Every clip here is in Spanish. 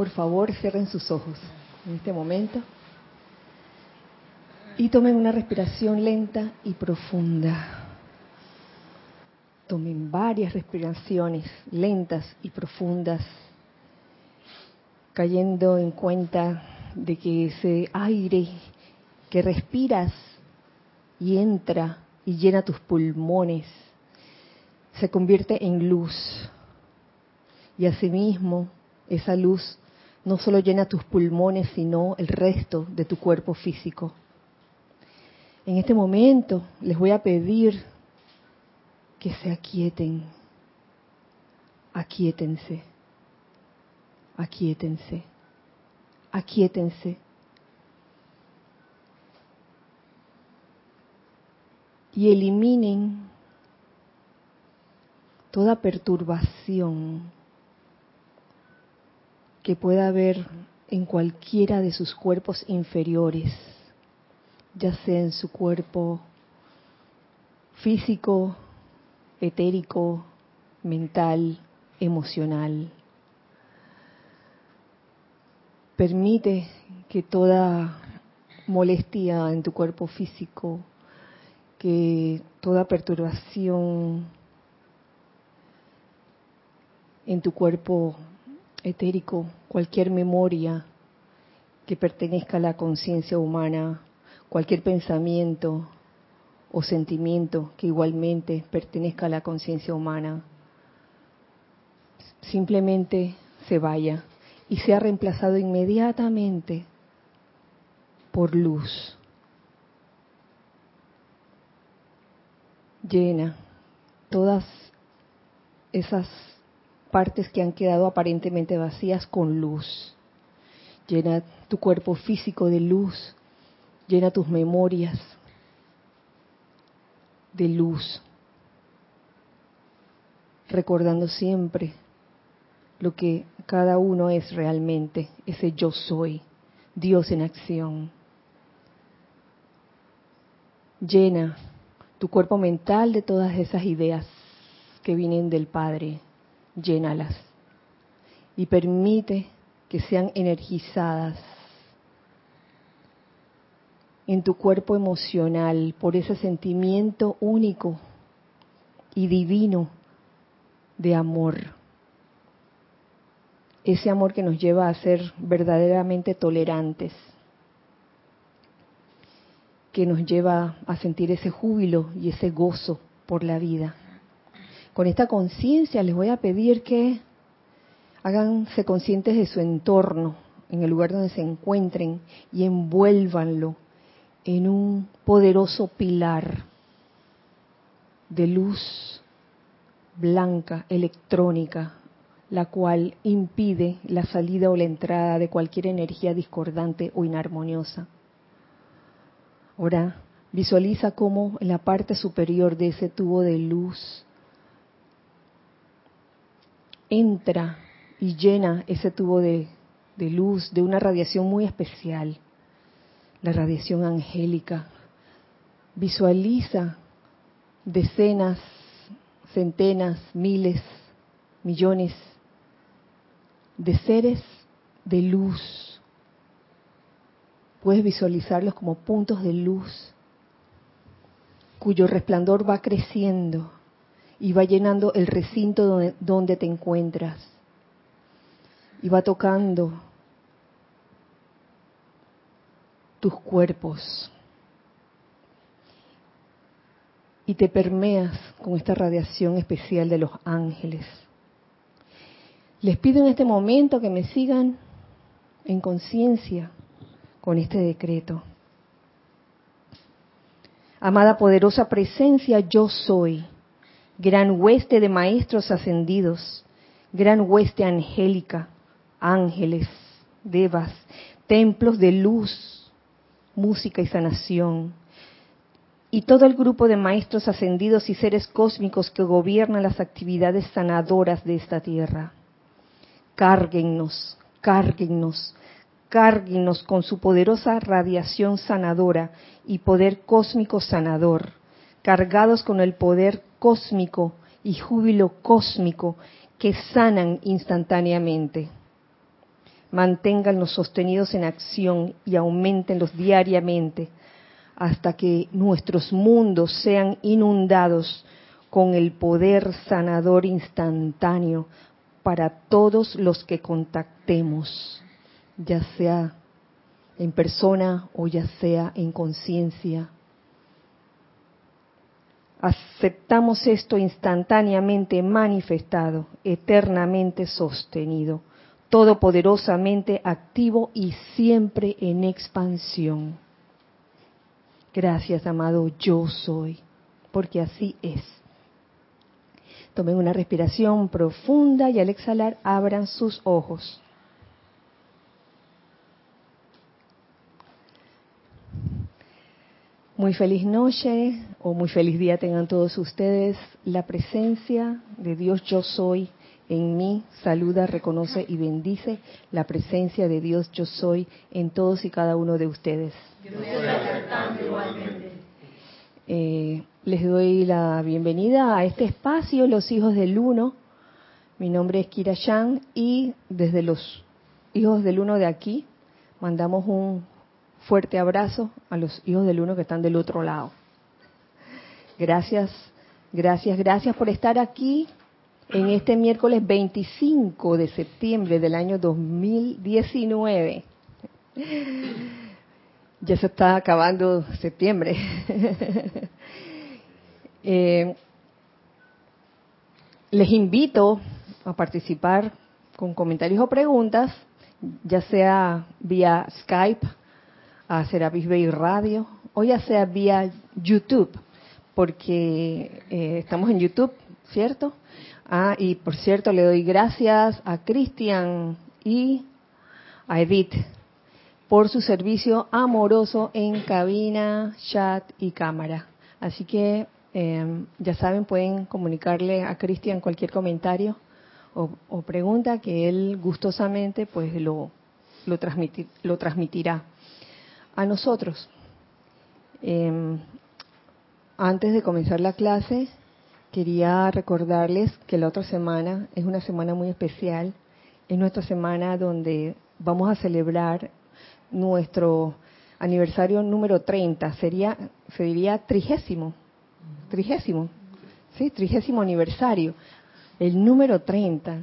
por favor cierren sus ojos en este momento y tomen una respiración lenta y profunda. Tomen varias respiraciones lentas y profundas, cayendo en cuenta de que ese aire que respiras y entra y llena tus pulmones se convierte en luz. Y asimismo, esa luz no solo llena tus pulmones, sino el resto de tu cuerpo físico. En este momento les voy a pedir que se aquieten. Aquietense. Aquietense. Aquietense. Y eliminen toda perturbación que pueda haber en cualquiera de sus cuerpos inferiores, ya sea en su cuerpo físico, etérico, mental, emocional. Permite que toda molestia en tu cuerpo físico, que toda perturbación en tu cuerpo etérico, cualquier memoria que pertenezca a la conciencia humana, cualquier pensamiento, o sentimiento que igualmente pertenezca a la conciencia humana, simplemente se vaya y sea reemplazado inmediatamente por luz. Llena todas esas partes que han quedado aparentemente vacías con luz. Llena tu cuerpo físico de luz, llena tus memorias, de luz, recordando siempre lo que cada uno es realmente, ese yo soy, Dios en acción. Llena tu cuerpo mental de todas esas ideas que vienen del Padre, llénalas y permite que sean energizadas en tu cuerpo emocional por ese sentimiento único y divino de amor. Ese amor que nos lleva a ser verdaderamente tolerantes, que nos lleva a sentir ese júbilo y ese gozo por la vida. Con esta conciencia les voy a pedir que háganse conscientes de su entorno, en el lugar donde se encuentren, y envuélvanlo en un poderoso pilar de luz blanca, electrónica, la cual impide la salida o la entrada de cualquier energía discordante o inarmoniosa. Ahora, visualiza cómo en la parte superior de ese tubo de luz entra y llena ese tubo de, luz de una radiación muy especial la radiación angélica. Visualiza decenas, centenas, miles, millones de seres de luz. Puedes visualizarlos como puntos de luz cuyo resplandor va creciendo y va llenando el recinto donde, te encuentras y va tocando tus cuerpos y te permeas con esta radiación especial de los ángeles. Les pido en este momento que me sigan en conciencia con este decreto. Amada poderosa presencia, yo soy, gran hueste de maestros ascendidos, gran hueste angélica, ángeles, devas, templos de luz, música y sanación, y todo el grupo de maestros ascendidos y seres cósmicos que gobiernan las actividades sanadoras de esta tierra. Cárguennos, cárguennos, cárguennos con su poderosa radiación sanadora y poder cósmico sanador, cargados con el poder cósmico y júbilo cósmico que sanan instantáneamente. manténganlos sostenidos en acción y aumentenlos diariamente hasta que nuestros mundos sean inundados con el poder sanador instantáneo para todos los que contactemos, ya sea en persona o ya sea en conciencia. Aceptamos esto instantáneamente manifestado, eternamente sostenido, todopoderosamente activo y siempre en expansión. Gracias, amado, yo soy, porque así es. Tomen una respiración profunda y al exhalar abran sus ojos. Muy feliz noche o muy feliz día tengan todos ustedes. La presencia de Dios yo soy en mí saluda, reconoce y bendice la presencia de Dios yo soy en todos y cada uno de ustedes. Eh, les doy la bienvenida a este espacio, Los Hijos del Uno. Mi nombre es Kira Yang y desde los Hijos del Uno de aquí mandamos un fuerte abrazo a los Hijos del Uno que están del otro lado. Gracias, gracias, gracias por estar aquí en este miércoles 25 de septiembre del año 2019. Ya se está acabando septiembre. Eh, les invito a participar con comentarios o preguntas, ya sea vía Skype, a Serapis Bay Radio, o ya sea vía YouTube, porque eh, estamos en YouTube, ¿cierto? Ah, y por cierto, le doy gracias a Cristian y a Edith por su servicio amoroso en cabina, chat y cámara. Así que eh, ya saben, pueden comunicarle a Cristian cualquier comentario o, pregunta que él gustosamente pues lo, lo, lo transmitirá a nosotros. Em, antes de comenzar la clase, quería recordarles que la otra semana es una semana muy especial. Es nuestra semana donde vamos a celebrar nuestro aniversario número 30, sería, se diría trigésimo, trigésimo, sí, trigésimo aniversario, el número 30.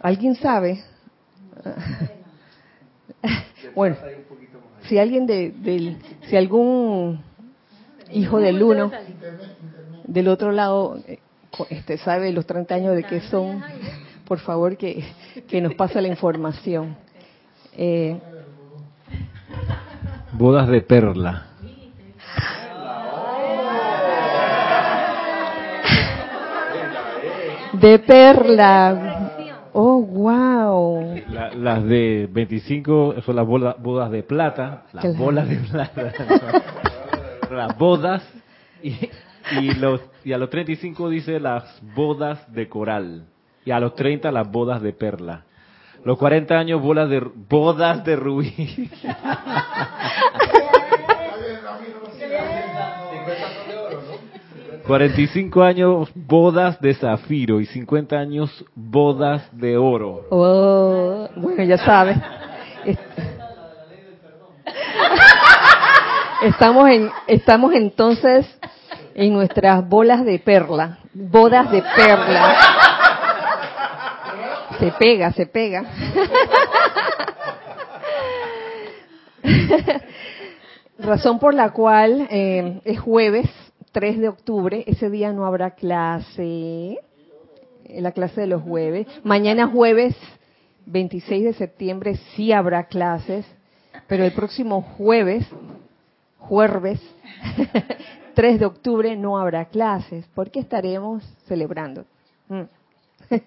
¿Alguien sabe? bueno, si alguien de, del, si algún hijo del uno del otro lado eh, este sabe los 30 años de qué son por favor que, nos pase la información. Eh, Bodas de perla. De perla. Oh, wow. las de 25 son las bodas, de plata, las bolas de plata. las bodas y, y, los, y a los 35 dice las bodas de coral y a los 30 las bodas de perla. Los 40 años bolas de bodas de rubí. ...45 años bodas de zafiro y 50 años bodas de oro. Oh, bueno, ya sabes. Estamos en, estamos entonces en nuestras bolas de perla, bodas de perla. Se pega, se pega. Razón por la cual eh, es jueves 3 de octubre, ese día no habrá clase, la clase de los jueves. Mañana jueves 26 de septiembre sí habrá clases, pero el próximo jueves, jueves 3 de octubre no habrá clases, porque estaremos celebrando. Mm.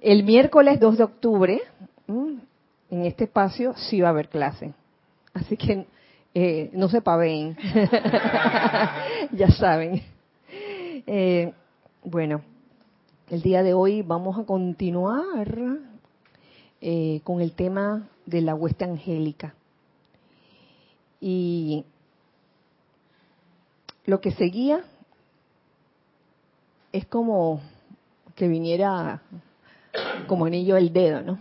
El miércoles 2 de octubre, en este espacio, sí va a haber clase. Así que eh, no se paveen. ya saben. Eh, bueno, el día de hoy vamos a continuar eh, con el tema de la hueste angélica. Y lo que seguía es como que viniera como anillo el dedo, ¿no?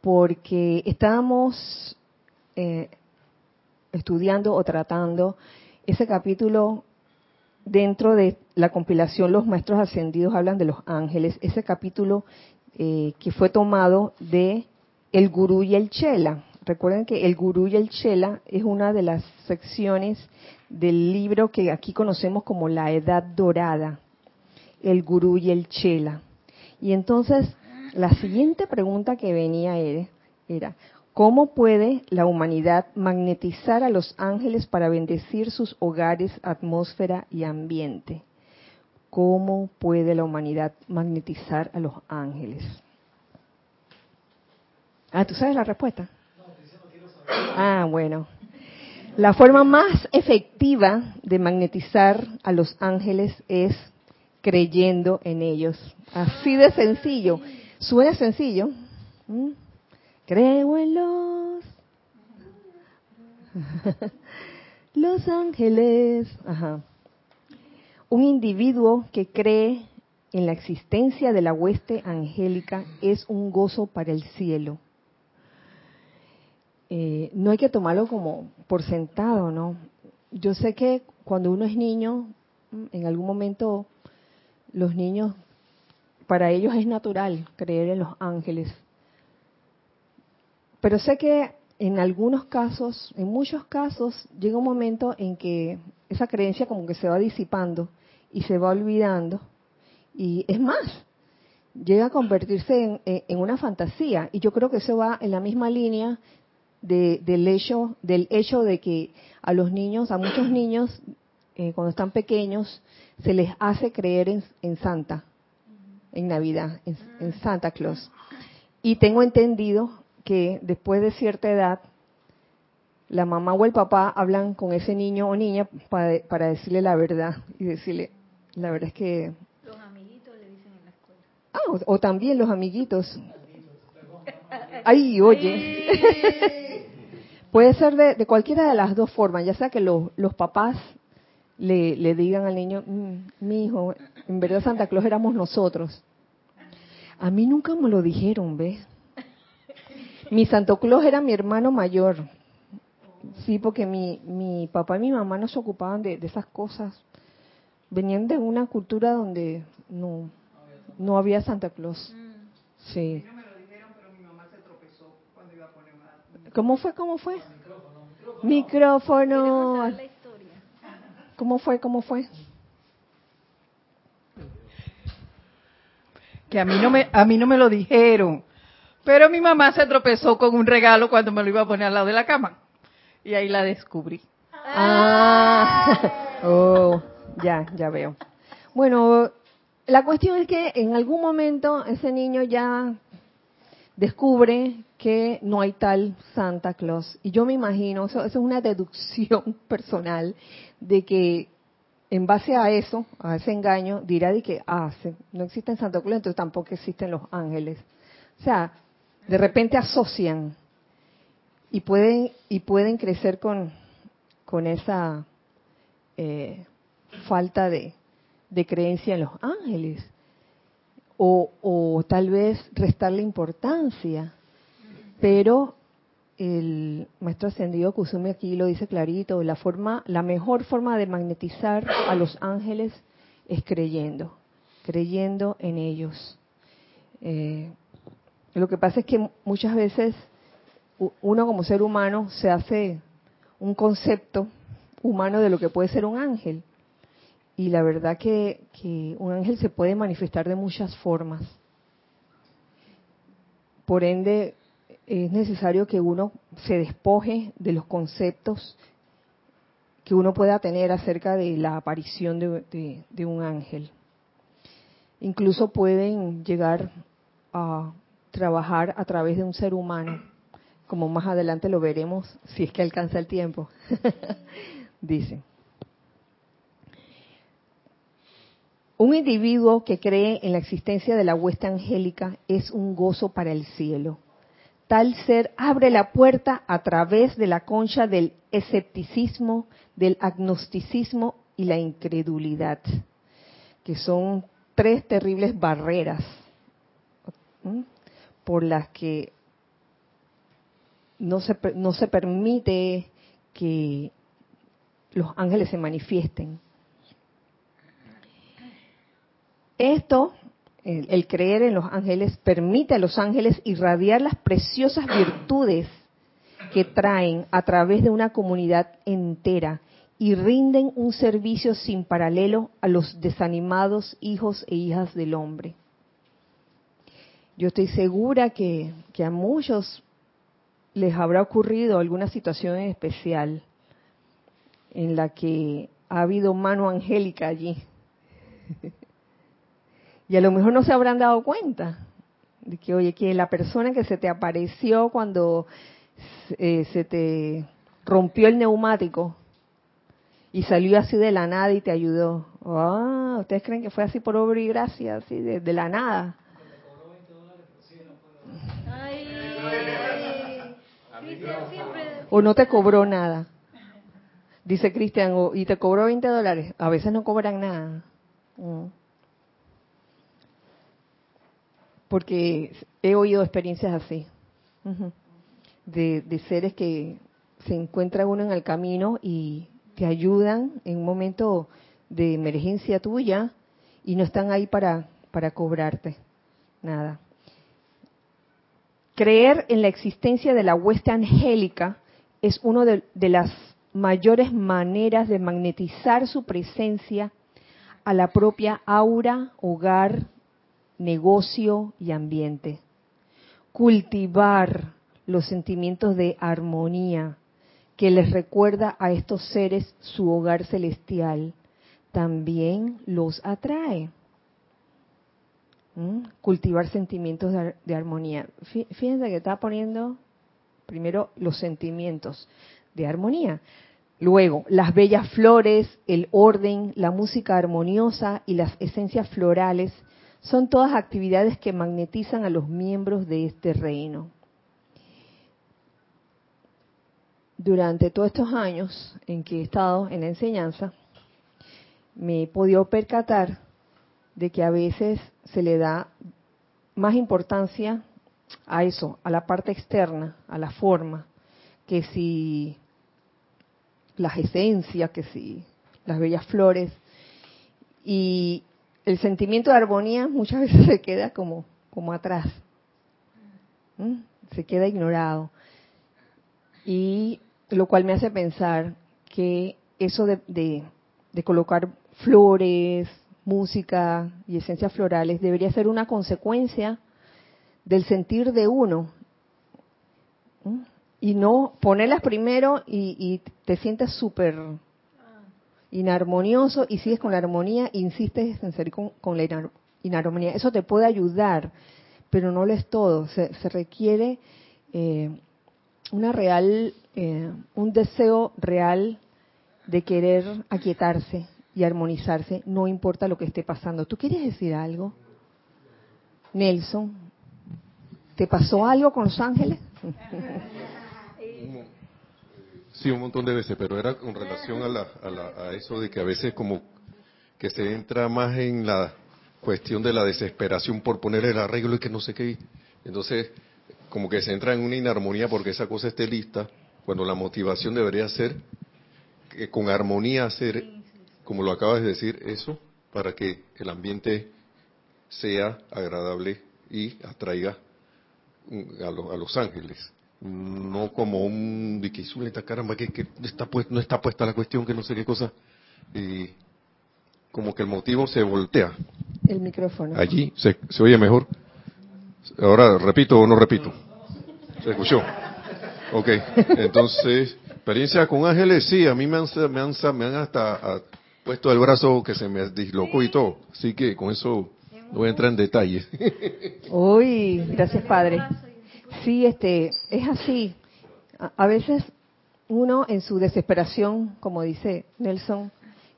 Porque estábamos eh, estudiando o tratando ese capítulo dentro de la compilación Los Maestros Ascendidos hablan de los ángeles, ese capítulo eh, que fue tomado de El Gurú y el Chela. Recuerden que El Gurú y el Chela es una de las secciones del libro que aquí conocemos como la Edad Dorada, El Gurú y el Chela. Y entonces la siguiente pregunta que venía era, era ¿Cómo puede la humanidad magnetizar a los ángeles para bendecir sus hogares, atmósfera y ambiente? ¿Cómo puede la humanidad magnetizar a los ángeles? Ah, ¿tú sabes la respuesta? Ah, bueno. La forma más efectiva de magnetizar a los ángeles es creyendo en ellos. Así de sencillo. ¿Suena sencillo? Creo en los los ángeles. Ajá. Un individuo que cree en la existencia de la hueste angélica es un gozo para el cielo. Eh, no hay que tomarlo como por sentado, ¿no? Yo sé que cuando uno es niño, en algún momento los niños, para ellos es natural creer en los ángeles, pero sé que en algunos casos, en muchos casos, llega un momento en que esa creencia como que se va disipando y se va olvidando. Y es más, llega a convertirse en, una fantasía. Y yo creo que eso va en la misma línea del, hecho, del hecho de que a los niños, a muchos niños, eh, cuando están pequeños, se les hace creer en, Santa, en Navidad, en Santa Claus. Y tengo entendido que después de cierta edad, la mamá o el papá hablan con ese niño o niña para, decirle la verdad y decirle, la verdad es que... Los amiguitos le dicen en la escuela. Ah, o, también los amiguitos. Ay, oye. Puede ser de, cualquiera de las dos formas, ya sea que los, papás le, le, digan al niño, mm, mi hijo, en verdad Santa Claus éramos nosotros. A mí nunca me lo dijeron, ¿ves? Mi Santo Claus era mi hermano mayor. Sí, porque mi, mi papá y mi mamá no se ocupaban de, esas cosas. Venían de una cultura donde no, no había Santa Claus. Sí. ¿Cómo fue? ¿Cómo fue? Micrófono. ¿Cómo fue? ¿Cómo fue? Que a mí no me a mí no me lo dijeron. Pero mi mamá se tropezó con un regalo cuando me lo iba a poner al lado de la cama. Y ahí la descubrí. Ah, oh, ya, ya veo. Bueno, la cuestión es que en algún momento ese niño ya descubre que no hay tal Santa Claus. Y yo me imagino, eso, es una deducción personal, de que en base a eso, a ese engaño, dirá de que, ah, no existen Santa Claus, entonces tampoco existen los ángeles. O sea, de repente asocian y pueden y pueden crecer con, con esa eh, falta de, de, creencia en los ángeles. O, o tal vez restarle importancia. Pero el maestro ascendido Kusumi aquí lo dice clarito la forma la mejor forma de magnetizar a los ángeles es creyendo creyendo en ellos. Eh, lo que pasa es que muchas veces uno como ser humano se hace un concepto humano de lo que puede ser un ángel. Y la verdad que, un ángel se puede manifestar de muchas formas. Por ende, es necesario que uno se despoje de los conceptos que uno pueda tener acerca de la aparición de un ángel. Incluso pueden llegar a trabajar a través de un ser humano, como más adelante lo veremos si es que alcanza el tiempo. Dice, un individuo que cree en la existencia de la hueste angélica es un gozo para el cielo. Tal ser abre la puerta a través de la concha del escepticismo, del agnosticismo y la incredulidad, que son tres terribles barreras por las que no se, no se permite que los ángeles se manifiesten. Esto, el, creer en los ángeles, permite a los ángeles irradiar las preciosas virtudes que traen a través de una comunidad entera y rinden un servicio sin paralelo a los desanimados hijos e hijas del hombre. Yo estoy segura que, que a muchos les habrá ocurrido alguna situación especial en la que ha habido mano angélica allí. y a lo mejor no se habrán dado cuenta de que, oye, que la persona que se te apareció cuando eh, se te rompió el neumático y salió así de la nada y te ayudó. Ah, ¿ustedes creen que fue así por obra y gracia, así de, la nada? O no te cobró nada. Dice Cristian, y te cobró 20 dólares. A veces no cobran nada. Mm. Porque he oído experiencias así. de, de seres que se encuentra uno en el camino y te ayudan en un momento de emergencia tuya y no están ahí para, para cobrarte nada. Creer en la existencia de la hueste angélica es una de, de las mayores maneras de magnetizar su presencia a la propia aura, hogar, negocio y ambiente. Cultivar los sentimientos de armonía que les recuerda a estos seres su hogar celestial, también los atrae. ¿Mm? Cultivar sentimientos de, de armonía. Fíjense que está poniendo primero los sentimientos de armonía. Luego, las bellas flores, el orden, la música armoniosa y las esencias florales son todas actividades que magnetizan a los miembros de este reino. Durante todos estos años en que he estado en la enseñanza, me he podido percatar de que a veces se le da más importancia a eso, a la parte externa, a la forma, que si las esencias, que si las bellas flores. Y el sentimiento de armonía muchas veces se queda como, como atrás, se queda ignorado. Y lo cual me hace pensar que eso de, de colocar flores, música y esencias florales debería ser una consecuencia del sentir de uno y no ponerlas primero y, te sientes súper inarmonioso y sigues con la armonía, insistes en seguir con, la inarmonía. Eso te puede ayudar, pero no lo es todo. Se, requiere eh, una real, eh, un deseo real de querer aquietarse y armonizarse, no importa lo que esté pasando. ¿Tú quieres decir algo? Nelson, ¿te pasó algo con los ángeles? Sí, un montón de veces, pero era con relación a, la, a, eso de que a veces como que se entra más en la cuestión de la desesperación por poner el arreglo y que no sé qué. Entonces, como que se entra en una inarmonía porque esa cosa esté lista, cuando la motivación debería ser que con armonía hacer, como lo acabas de decir, eso, para que el ambiente sea agradable y atraiga a, a los ángeles no como un caramba, que, que está no está puesta la cuestión, que no sé qué cosa, y como que el motivo se voltea. El micrófono. Allí se, se oye mejor. Ahora, ¿repito o no repito? ¿Se escuchó? Ok, entonces, experiencia con ángeles, sí, a mí me han, me han, me han hasta puesto el brazo que se me dislocó y todo, así que con eso no voy a entrar en detalles. Uy, gracias Padre. Sí, este, es así. A, veces uno en su desesperación, como dice Nelson,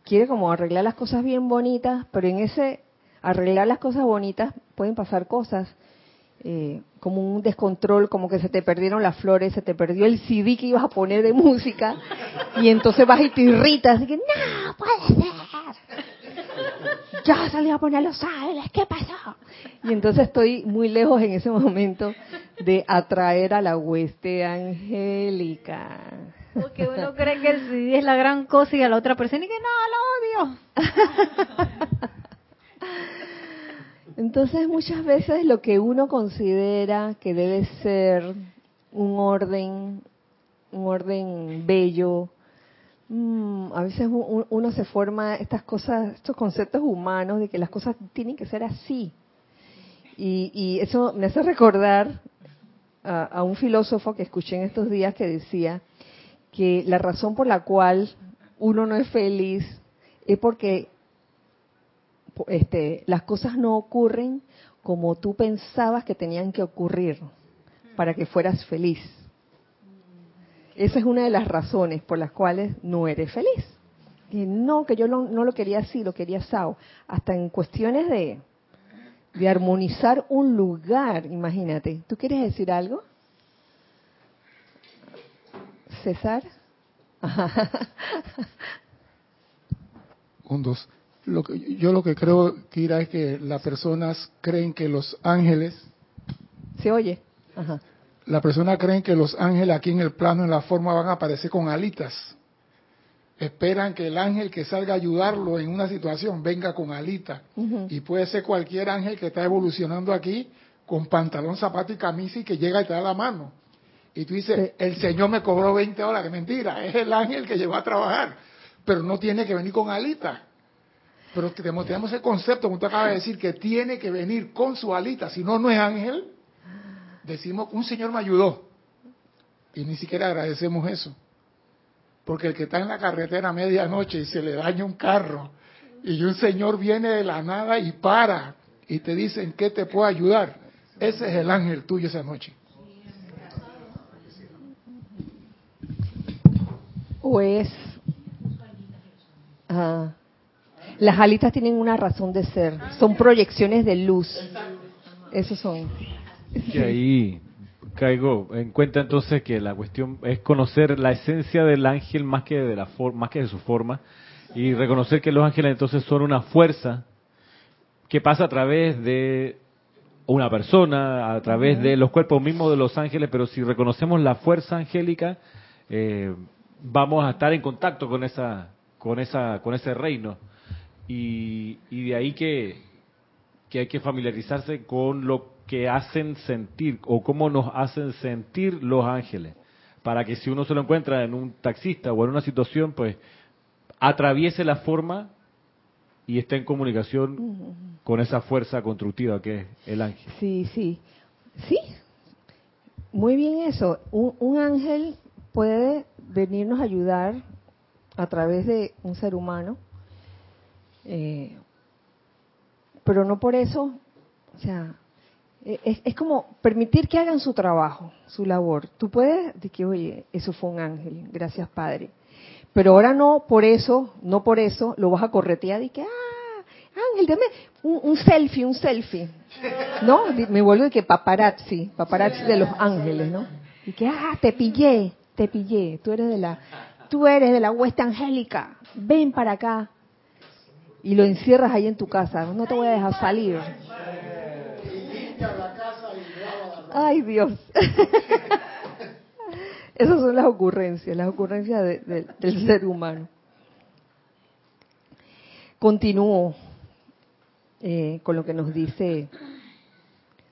quiere como arreglar las cosas bien bonitas, pero en ese arreglar las cosas bonitas pueden pasar cosas eh, como un descontrol, como que se te perdieron las flores, se te perdió el CD que ibas a poner de música, y entonces vas y te irritas, y que no puede ser. ya salí a poner los ángeles, ¿qué pasó? Y entonces estoy muy lejos en ese momento de atraer a la hueste angélica. Porque uno cree que el CD es la gran cosa y a la otra persona y que no, lo odio. Entonces muchas veces lo que uno considera que debe ser un orden, un orden bello, mm, a veces uno se forma estas cosas, estos conceptos humanos de que las cosas tienen que ser así. Y, eso me hace recordar a un filósofo que escuché en estos días que decía que la razón por la cual uno no es feliz es porque este, las cosas no ocurren como tú pensabas que tenían que ocurrir para que fueras feliz. Esa es una de las razones por las cuales no eres feliz. Y no, que yo no, lo quería así, lo quería sao. Hasta en cuestiones de, de armonizar un lugar, imagínate. ¿Tú quieres decir algo? César. Un, dos yo lo que creo, Kira, es que las personas creen que los ángeles... ¿Se oye? Las personas creen que los ángeles aquí en el plano, en la forma, van a aparecer con alitas. Esperan que el ángel que salga a ayudarlo en una situación venga con alitas. Y puede ser cualquier ángel que está evolucionando aquí con pantalón, zapato y camisa y que llega y te da la mano. Y tú dices, el Señor me cobró 20 horas. Que mentira, es el ángel que llevó a trabajar. Pero no tiene que venir con alitas. Pero tenemos el concepto, como usted acaba de decir, que tiene que venir con su alita, si no, no es ángel. Decimos, un señor me ayudó. Y ni siquiera agradecemos eso. Porque el que está en la carretera a medianoche y se le daña un carro, y un señor viene de la nada y para, y te dice, ¿en qué te puedo ayudar? Ese es el ángel tuyo esa noche. O es... Las alitas tienen una razón de ser, son proyecciones de luz. Esos son. Y ahí caigo en cuenta entonces que la cuestión es conocer la esencia del ángel más que de la forma, más que de su forma y reconocer que los ángeles entonces son una fuerza que pasa a través de una persona, a través de los cuerpos mismos de los ángeles, pero si reconocemos la fuerza angélica, eh, vamos a estar en contacto con esa, con esa, con ese reino. Y, de ahí que, hay que familiarizarse con lo que hacen sentir o cómo nos hacen sentir los ángeles, para que si uno se lo encuentra en un taxista o en una situación, pues atraviese la forma y esté en comunicación con esa fuerza constructiva que es el ángel. Sí, sí, sí, muy bien eso. Un, un ángel puede venirnos a ayudar a través de un ser humano eh, pero no por eso, o sea, e, es, como permitir que hagan su trabajo, su labor. Tú puedes decir que, oye, eso fue un ángel, gracias Padre. Pero ahora no por eso, no por eso lo vas a corretear y que, ah, ángel, dame un, selfie, un selfie. ¿No? Me vuelvo de que paparazzi, paparazzi de los ángeles, ¿no? Y que, ah, te pillé, te pillé, tú eres de la, tú eres de la hueste angélica, ven para acá y lo encierras ahí en tu casa. No te voy a dejar salir. Ay, Dios. Esas son las ocurrencias, las ocurrencias del ser humano. Continúo eh, con lo que nos dice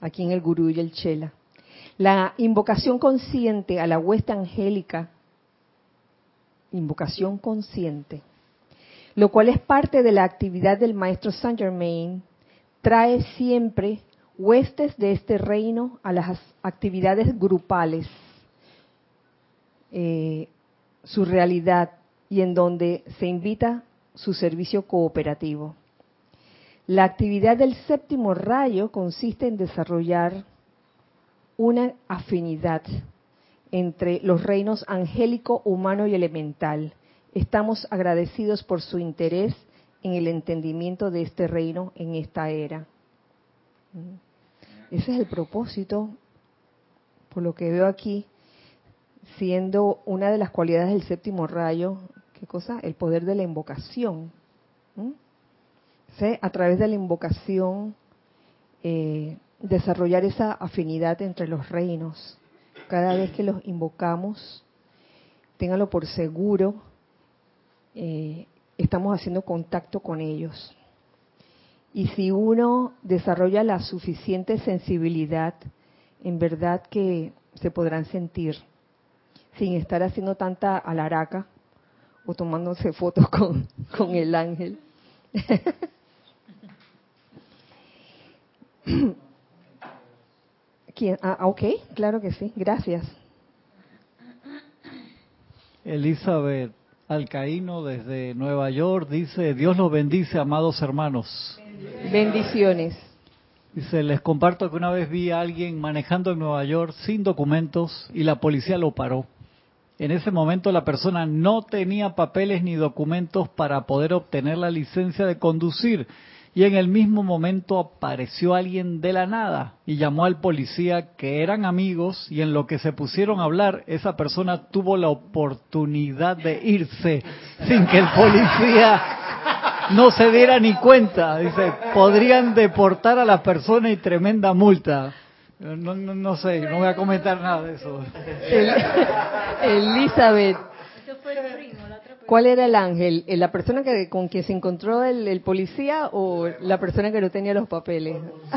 aquí en el Gurú y el Chela. La invocación consciente a la huesta angélica, invocación consciente, lo cual es parte de la actividad del maestro Saint Germain, trae siempre huestes de este reino a las actividades grupales, eh, su realidad y en donde se invita su servicio cooperativo. La actividad del séptimo rayo consiste en desarrollar una afinidad entre los reinos angélico, humano y elemental, Estamos agradecidos por su interés en el entendimiento de este reino en esta era. Ese es el propósito, por lo que veo aquí, siendo una de las cualidades del séptimo rayo, ¿qué cosa? El poder de la invocación. ¿sí? a través de la invocación, eh, desarrollar esa afinidad entre los reinos. Cada vez que los invocamos, ténganlo por seguro, eh, estamos haciendo contacto con ellos. Y si uno desarrolla la suficiente sensibilidad, en verdad que se podrán sentir sin estar haciendo tanta alaraca o tomándose fotos con, con el ángel. ¿Quién? Ah, ok, claro que sí, gracias. Elizabeth Alcaíno desde Nueva York dice, Dios los bendice, amados hermanos. Bendiciones. Dice, les comparto que una vez vi a alguien manejando en Nueva York sin documentos y la policía lo paró. En ese momento la persona no tenía papeles ni documentos para poder obtener la licencia de conducir y en el mismo momento apareció alguien de la nada y llamó al policía que eran amigos y en lo que se pusieron a hablar esa persona tuvo la oportunidad de irse sin que el policía no se diera ni cuenta. Dice, podrían deportar a la persona y tremenda multa. No, no, no sé, no voy a comentar nada de eso. El- Elizabeth, ¿cuál era el ángel? ¿La persona que con quien se encontró el, el policía o la persona que no tenía los papeles?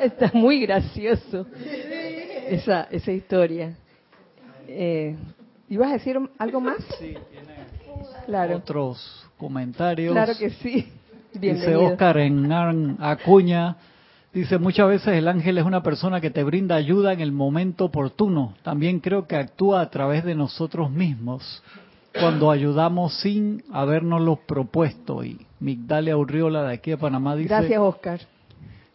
Está muy gracioso esa, esa historia. Eh, ¿Ibas a decir algo más? Sí, tiene Claro, otros comentarios. claro que sí. Dice Bienvenido. Oscar en Acuña, dice muchas veces el ángel es una persona que te brinda ayuda en el momento oportuno. También creo que actúa a través de nosotros mismos cuando ayudamos sin habernoslo propuesto. Y Migdalia Urriola de aquí de Panamá dice, Gracias, Oscar.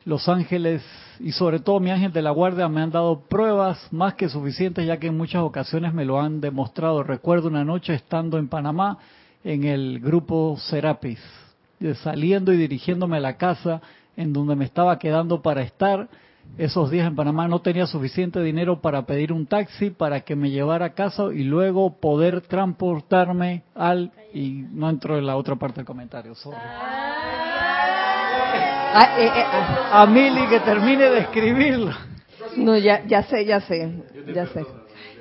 los ángeles y sobre todo mi ángel de la guardia me han dado pruebas más que suficientes ya que en muchas ocasiones me lo han demostrado. Recuerdo una noche estando en Panamá en el grupo Serapis, saliendo y dirigiéndome a la casa en donde me estaba quedando para estar. Esos días en Panamá no tenía suficiente dinero para pedir un taxi para que me llevara a casa y luego poder transportarme al... Y no entro en la otra parte del comentario. sorry. Eh, eh, ah. A Mili que termine de escribirlo. No, ya, ya sé, ya sé, ya sé.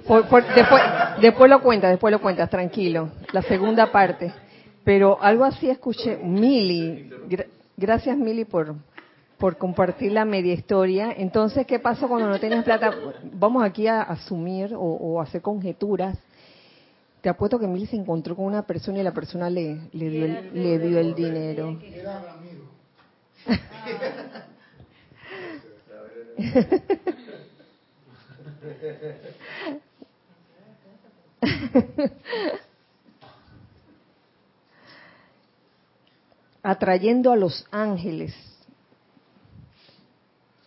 Por- por- después, después lo cuentas, después lo cuentas, tranquilo. La segunda parte. Pero algo así escuché. Mili, gracias Mili por, por compartir la media historia. Entonces, ¿qué pasó cuando no tenías plata? Vamos aquí a asumir o, o hacer conjeturas. Te apuesto que Mili se encontró con una persona y la persona le, le, dio, el, le dio el dinero. atrayendo a los ángeles.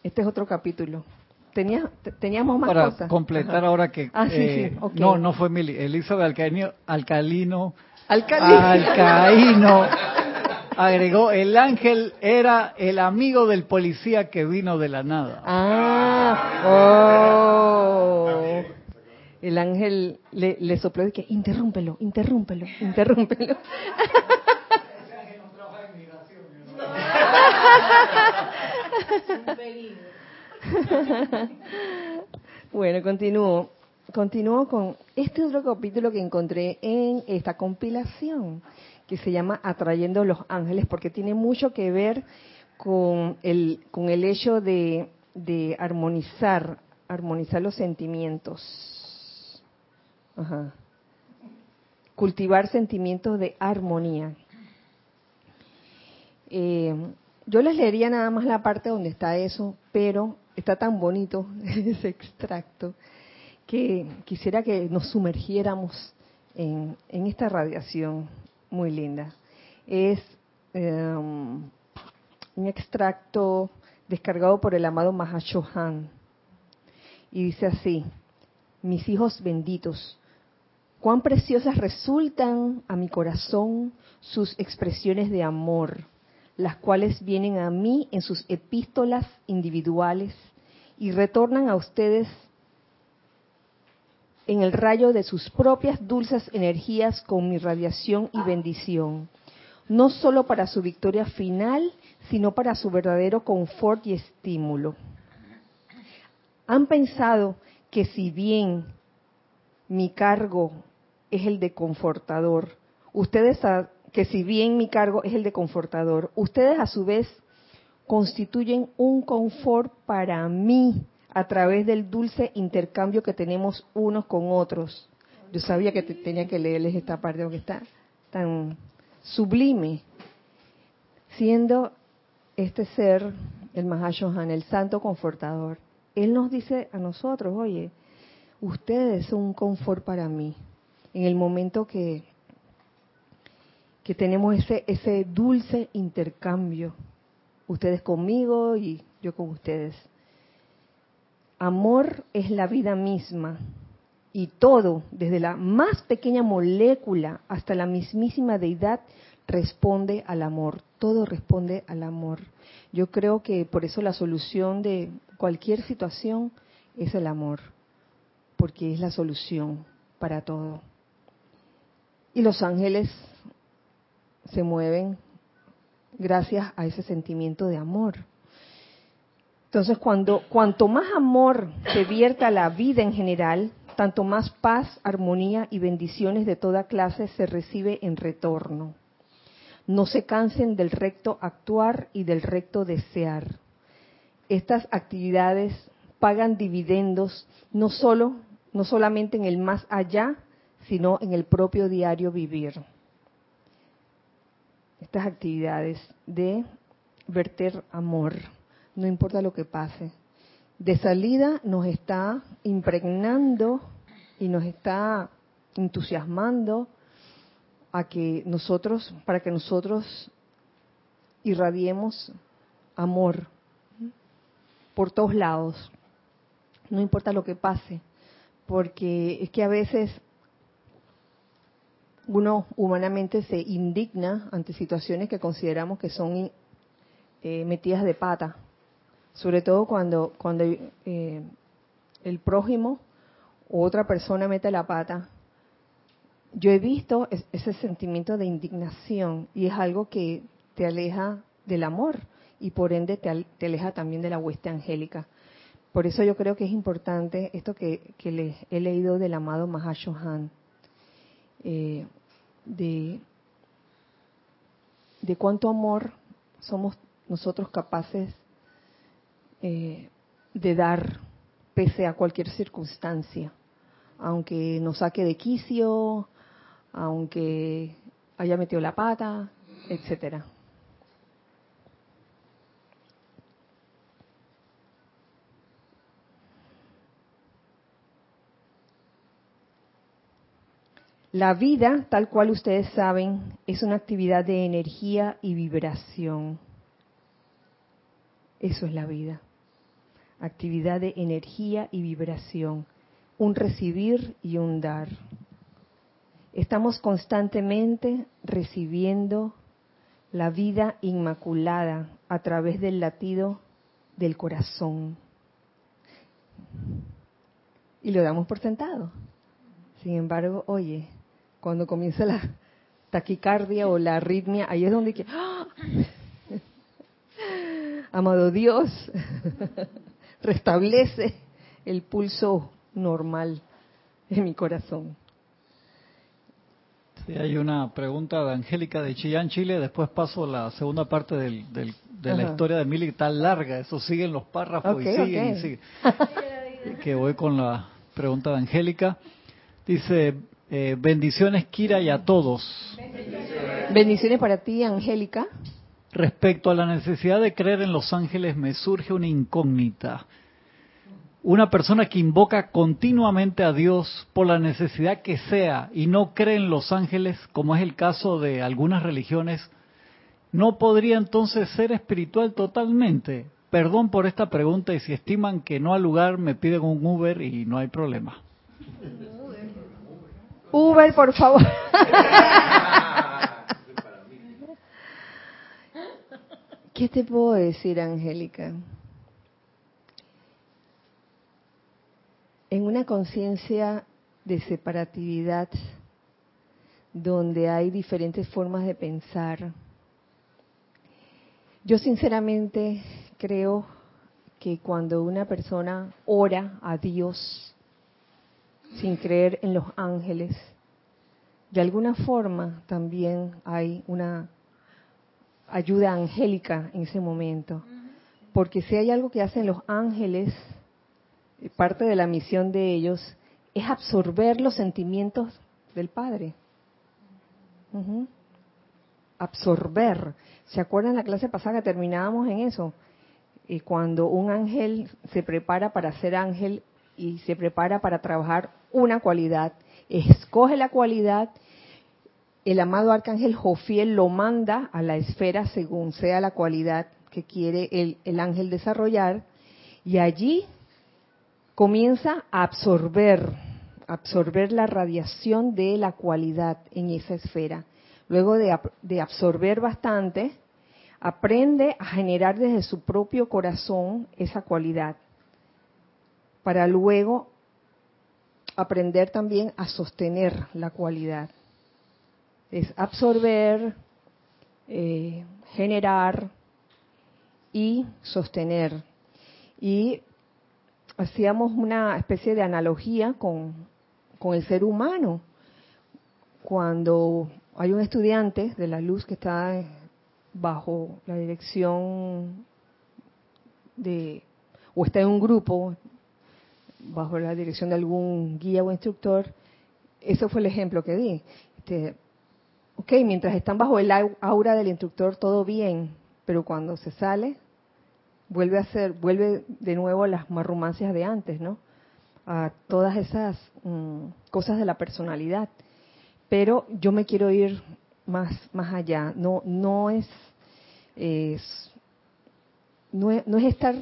Este es otro capítulo. Tenía, te- teníamos más Para cosas. completar Ajá. ahora que... Ah, sí, eh, sí. No, no fue Mili. Elizabeth Alcaíno, Alcalino, Alcalde. Alcaíno agregó, el ángel era el amigo del policía que vino de la nada. Ah, oh. El ángel le, le sopló y que interrúmpelo, interrúmpelo, interrúmpelo. Bueno, continúo. Continúo con este otro capítulo que encontré en esta compilación, que se llama Atrayendo los Ángeles, porque tiene mucho que ver con el, hecho de, de armonizar, armonizar los sentimientos. Ajá. Cultivar sentimientos de armonía. Eh, yo les leería nada más la parte donde está eso, pero está tan bonito ese extracto que quisiera que nos sumergiéramos en, esta radiación muy linda. Es eh, un extracto descargado por el amado Mahashohan y dice así, mis hijos benditos, cuán preciosas resultan a mi corazón sus expresiones de amor, las cuales vienen a mí en sus epístolas individuales y retornan a ustedes en el rayo de sus propias dulces energías con mi radiación y bendición. no solo para su victoria final, sino para su verdadero confort y estímulo. ¿Han pensado que si bien mi cargo es el de confortador, ustedes que si bien mi cargo es el de confortador, ustedes a su vez constituyen un confort para mí a través del dulce intercambio que tenemos unos con otros. Yo sabía que tenía que leerles esta parte porque está tan sublime, siendo este ser, el Mahashohan, el santo confortador. Él nos dice a nosotros, oye, ustedes son un confort para mí. En el momento que, que tenemos ese, ese dulce intercambio, ustedes conmigo y yo con ustedes. Amor es la vida misma y todo, desde la más pequeña molécula hasta la mismísima deidad, responde al amor. Todo responde al amor. Yo creo que por eso la solución de cualquier situación es el amor, porque es la solución para todo. Y los ángeles se mueven gracias a ese sentimiento de amor. Entonces, cuando cuanto más amor se vierta a la vida en general, tanto más paz, armonía y bendiciones de toda clase se recibe en retorno. No se cansen del recto actuar y del recto desear. Estas actividades pagan dividendos no solo no solamente en el más allá, sino en el propio diario vivir estas actividades de verter amor, no importa lo que pase. De salida nos está impregnando y nos está entusiasmando a que nosotros, para que nosotros irradiemos amor por todos lados, no importa lo que pase, porque es que a veces uno humanamente se indigna ante situaciones que consideramos que son eh, metidas de pata, sobre todo cuando, cuando eh, el prójimo o otra persona mete la pata. Yo he visto ese sentimiento de indignación y es algo que te aleja del amor y por ende te, aleja también de la hueste angélica. Por eso yo creo que es importante esto que, que he leído del amado Mahashohan eh, de, de cuánto amor somos nosotros capaces eh, de dar pese a cualquier circunstancia, aunque nos saque de quicio, aunque haya metido la pata, etcétera. La vida, tal cual ustedes saben, es una actividad de energía y vibración. Eso es la vida. Actividad de energía y vibración. Un recibir y un dar. Estamos constantemente recibiendo la vida inmaculada a través del latido del corazón. Y lo damos por sentado. Sin embargo, oye, cuando comienza la taquicardia o la arritmia, ahí es donde que, ¡ah! amado Dios, restablece el pulso normal en mi corazón. Sí, hay una pregunta de Angélica de Chillán, Chile. Después paso la segunda parte del, de la historia de Mili, tan larga. Eso siguen los párrafos y siguen y siguen. que voy con la pregunta de Angélica. Dice, eh, bendiciones, Kira, y a todos. Bendiciones para ti, Angélica. Respecto a la necesidad de creer en los ángeles, me surge una incógnita. Una persona que invoca continuamente a Dios por la necesidad que sea y no cree en los ángeles, como es el caso de algunas religiones, ¿no podría entonces ser espiritual totalmente? Perdón por esta pregunta y si estiman que no al lugar me piden un Uber y no hay problema. Uber, por favor. ¿Qué te puedo decir, Angélica? En una conciencia de separatividad, donde hay diferentes formas de pensar. Yo sinceramente creo que cuando una persona ora a Dios sin creer en los ángeles, de alguna forma también hay una ayuda angélica en ese momento. Porque si hay algo que hacen los ángeles, parte de la misión de ellos, es absorber los sentimientos del Padre. Absorber. ¿Se acuerdan la clase pasada que terminábamos en eso? Y cuando un ángel se prepara para ser ángel y se prepara para trabajar una cualidad, escoge la cualidad, el amado arcángel Jofiel lo manda a la esfera según sea la cualidad que quiere el, el ángel desarrollar, y allí comienza a absorber, absorber la radiación de la cualidad en esa esfera. Luego de, de absorber bastante, aprende a generar desde su propio corazón esa cualidad, para luego aprender también a sostener la cualidad. Es absorber, eh, generar y sostener. Y hacíamos una especie de analogía con, con el ser humano. Cuando hay un estudiante de la luz que está bajo la dirección de, o está en un grupo bajo la dirección de algún guía o instructor, ese fue el ejemplo que di. Este, ok, mientras están bajo el aura del instructor, todo bien, pero cuando se sale, vuelve a ser, vuelve de nuevo a las marrumancias de antes, ¿no? A todas esas mm, cosas de la personalidad. Pero yo me quiero ir más, más allá. No, no es, no es, no es estar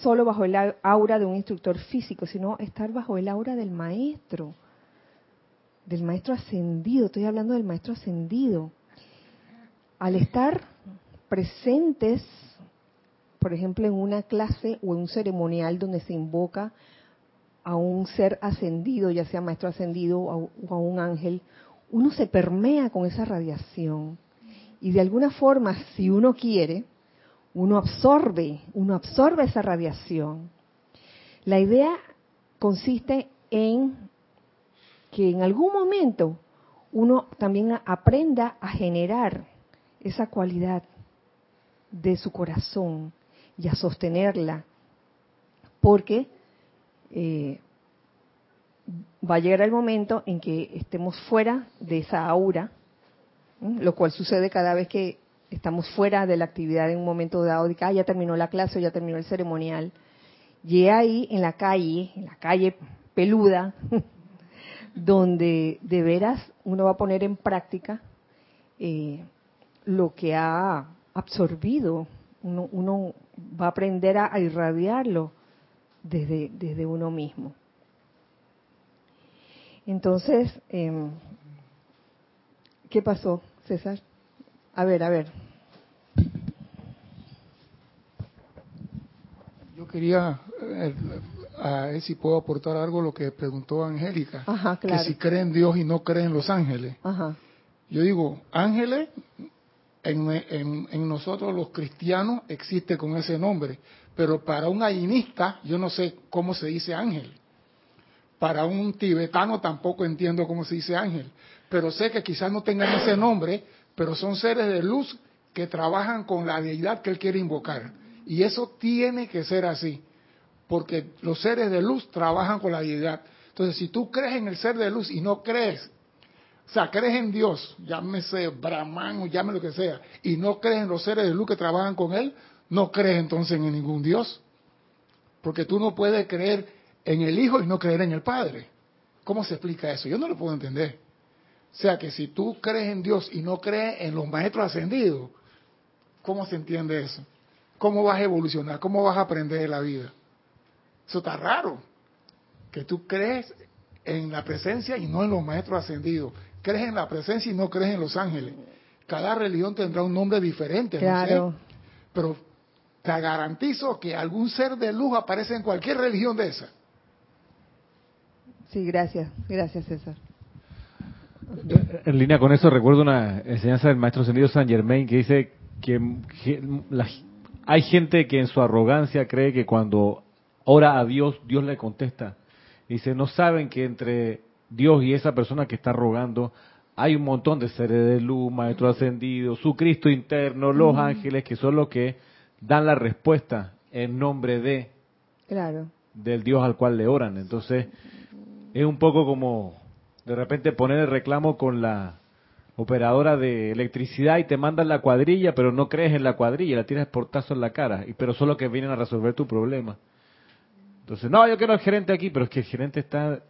solo bajo el aura de un instructor físico, sino estar bajo el aura del maestro, del maestro ascendido. Estoy hablando del maestro ascendido. Al estar presentes por ejemplo, en una clase o en un ceremonial donde se invoca a un ser ascendido, ya sea maestro ascendido o a un ángel, uno se permea con esa radiación. Y de alguna forma, si uno quiere, uno absorbe, uno absorbe esa radiación. La idea consiste en que en algún momento uno también aprenda a generar esa cualidad de su corazón, y a sostenerla, porque eh, va a llegar el momento en que estemos fuera de esa aura, lo cual sucede cada vez que estamos fuera de la actividad en un momento dado, ah, ya terminó la clase o ya terminó el ceremonial, y ahí en la calle, en la calle peluda, donde de veras uno va a poner en práctica eh, lo que ha absorbido uno, va a aprender a, irradiarlo desde, desde uno mismo. Entonces, em, ¿qué pasó, César? A ver, a ver. Yo quería eh, a ver si puedo aportar algo a lo que preguntó Angélica, Ajá, que si creen en Dios y no creen en los ángeles. Ajá. Yo digo, ángeles en, nosotros los cristianos existe con ese nombre, pero para un ayinista yo no sé cómo se dice ángel. Para un tibetano tampoco entiendo cómo se dice ángel, pero sé que quizás no tengan ese nombre, pero son seres de luz que trabajan con la deidad que él quiere invocar. Y eso tiene que ser así, porque los seres de luz trabajan con la deidad. Entonces, si tú crees en el ser de luz y no crees o sea, crees en Dios, llámese Brahman o llámese lo que sea, y no crees en los seres de luz que trabajan con Él, no crees entonces en ningún Dios. Porque tú no puedes creer en el Hijo y no creer en el Padre. ¿Cómo se explica eso? Yo no lo puedo entender. O sea, que si tú crees en Dios y no crees en los maestros ascendidos, ¿cómo se entiende eso? ¿Cómo vas a evolucionar? ¿Cómo vas a aprender de la vida? Eso está raro. Que tú crees en la presencia y no en los maestros ascendidos crees en la presencia y no crees en los ángeles. Cada religión tendrá un nombre diferente, claro. pero te garantizo que algún ser de luz aparece en cualquier religión de esa. Sí, gracias, gracias César. En línea con eso recuerdo una enseñanza del maestro Ascendido San Germain que dice que, que la- hay gente que en su arrogancia cree que cuando ora a Dios, Dios le contesta. Dice, no saben que entre Dios y esa persona que está rogando hay un montón de seres de luz, maestro ascendido, su Cristo interno, los ángeles, que son los que dan la respuesta en nombre de Claro. del Dios al cual le oran. Entonces, es un poco como de repente poner el reclamo con la operadora de electricidad y te mandan la cuadrilla, pero no crees en la cuadrilla, la tienes portazo en la cara, y pero solo que vienen a resolver tu problema. Entonces, no, yo quiero al gerente aquí, pero es que el gerente está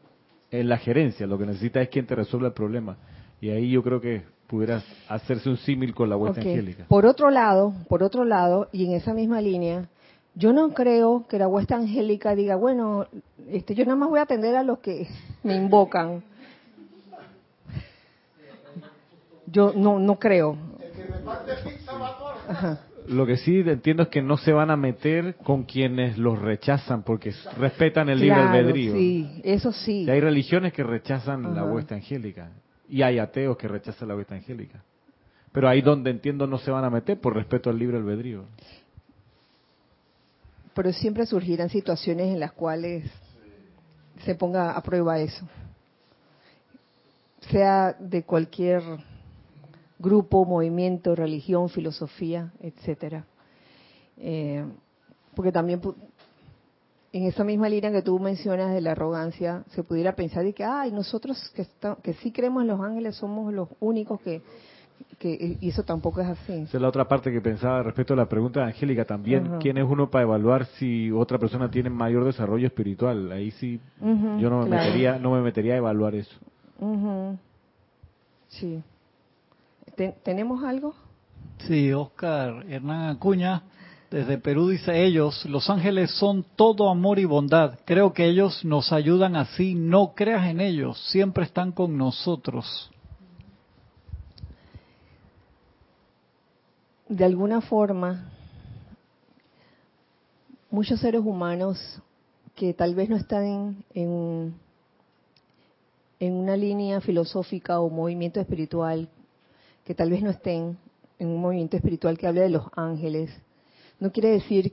en la gerencia, lo que necesita es quien te resuelva el problema. Y ahí yo creo que pudieras hacerse un símil con la vuelta angélica. Por otro lado, por otro lado, y en esa misma línea, yo no creo que la huesta angélica diga, bueno, este, yo nada más voy a atender a los que me invocan. Yo no, no creo. Ajá. Lo que sí entiendo es que no se van a meter con quienes los rechazan porque respetan el libre Claro, albedrío. Sí, eso sí. Y hay religiones que rechazan la huesta angélica y hay ateos que rechazan la huesta angélica. Pero ahí donde entiendo no se van a meter por respeto al libre albedrío. Pero siempre surgirán situaciones en las cuales se ponga a prueba eso. Sea de cualquier grupo, movimiento, religión, filosofía, etcétera. Eh, porque también en esa misma línea que tú mencionas de la arrogancia, se pudiera pensar de que, ay, nosotros que, esta- que sí creemos en los ángeles somos los únicos que, que... Y eso tampoco es así. Esa es la otra parte que pensaba respecto a la pregunta de Angélica también. ¿Quién es uno para evaluar si otra persona tiene mayor desarrollo espiritual? Ahí sí yo no me, claro. metería, no me metería a evaluar eso. Ujú. Sí. Te- ¿Tenemos algo? Sí, Oscar Hernán Acuña, desde Perú, dice ellos, los ángeles son todo amor y bondad. Creo que ellos nos ayudan así, no creas en ellos, siempre están con nosotros. De alguna forma, muchos seres humanos que tal vez no están en, en, en una línea filosófica o movimiento espiritual, que tal vez no estén en un movimiento espiritual que hable de los ángeles, no quiere decir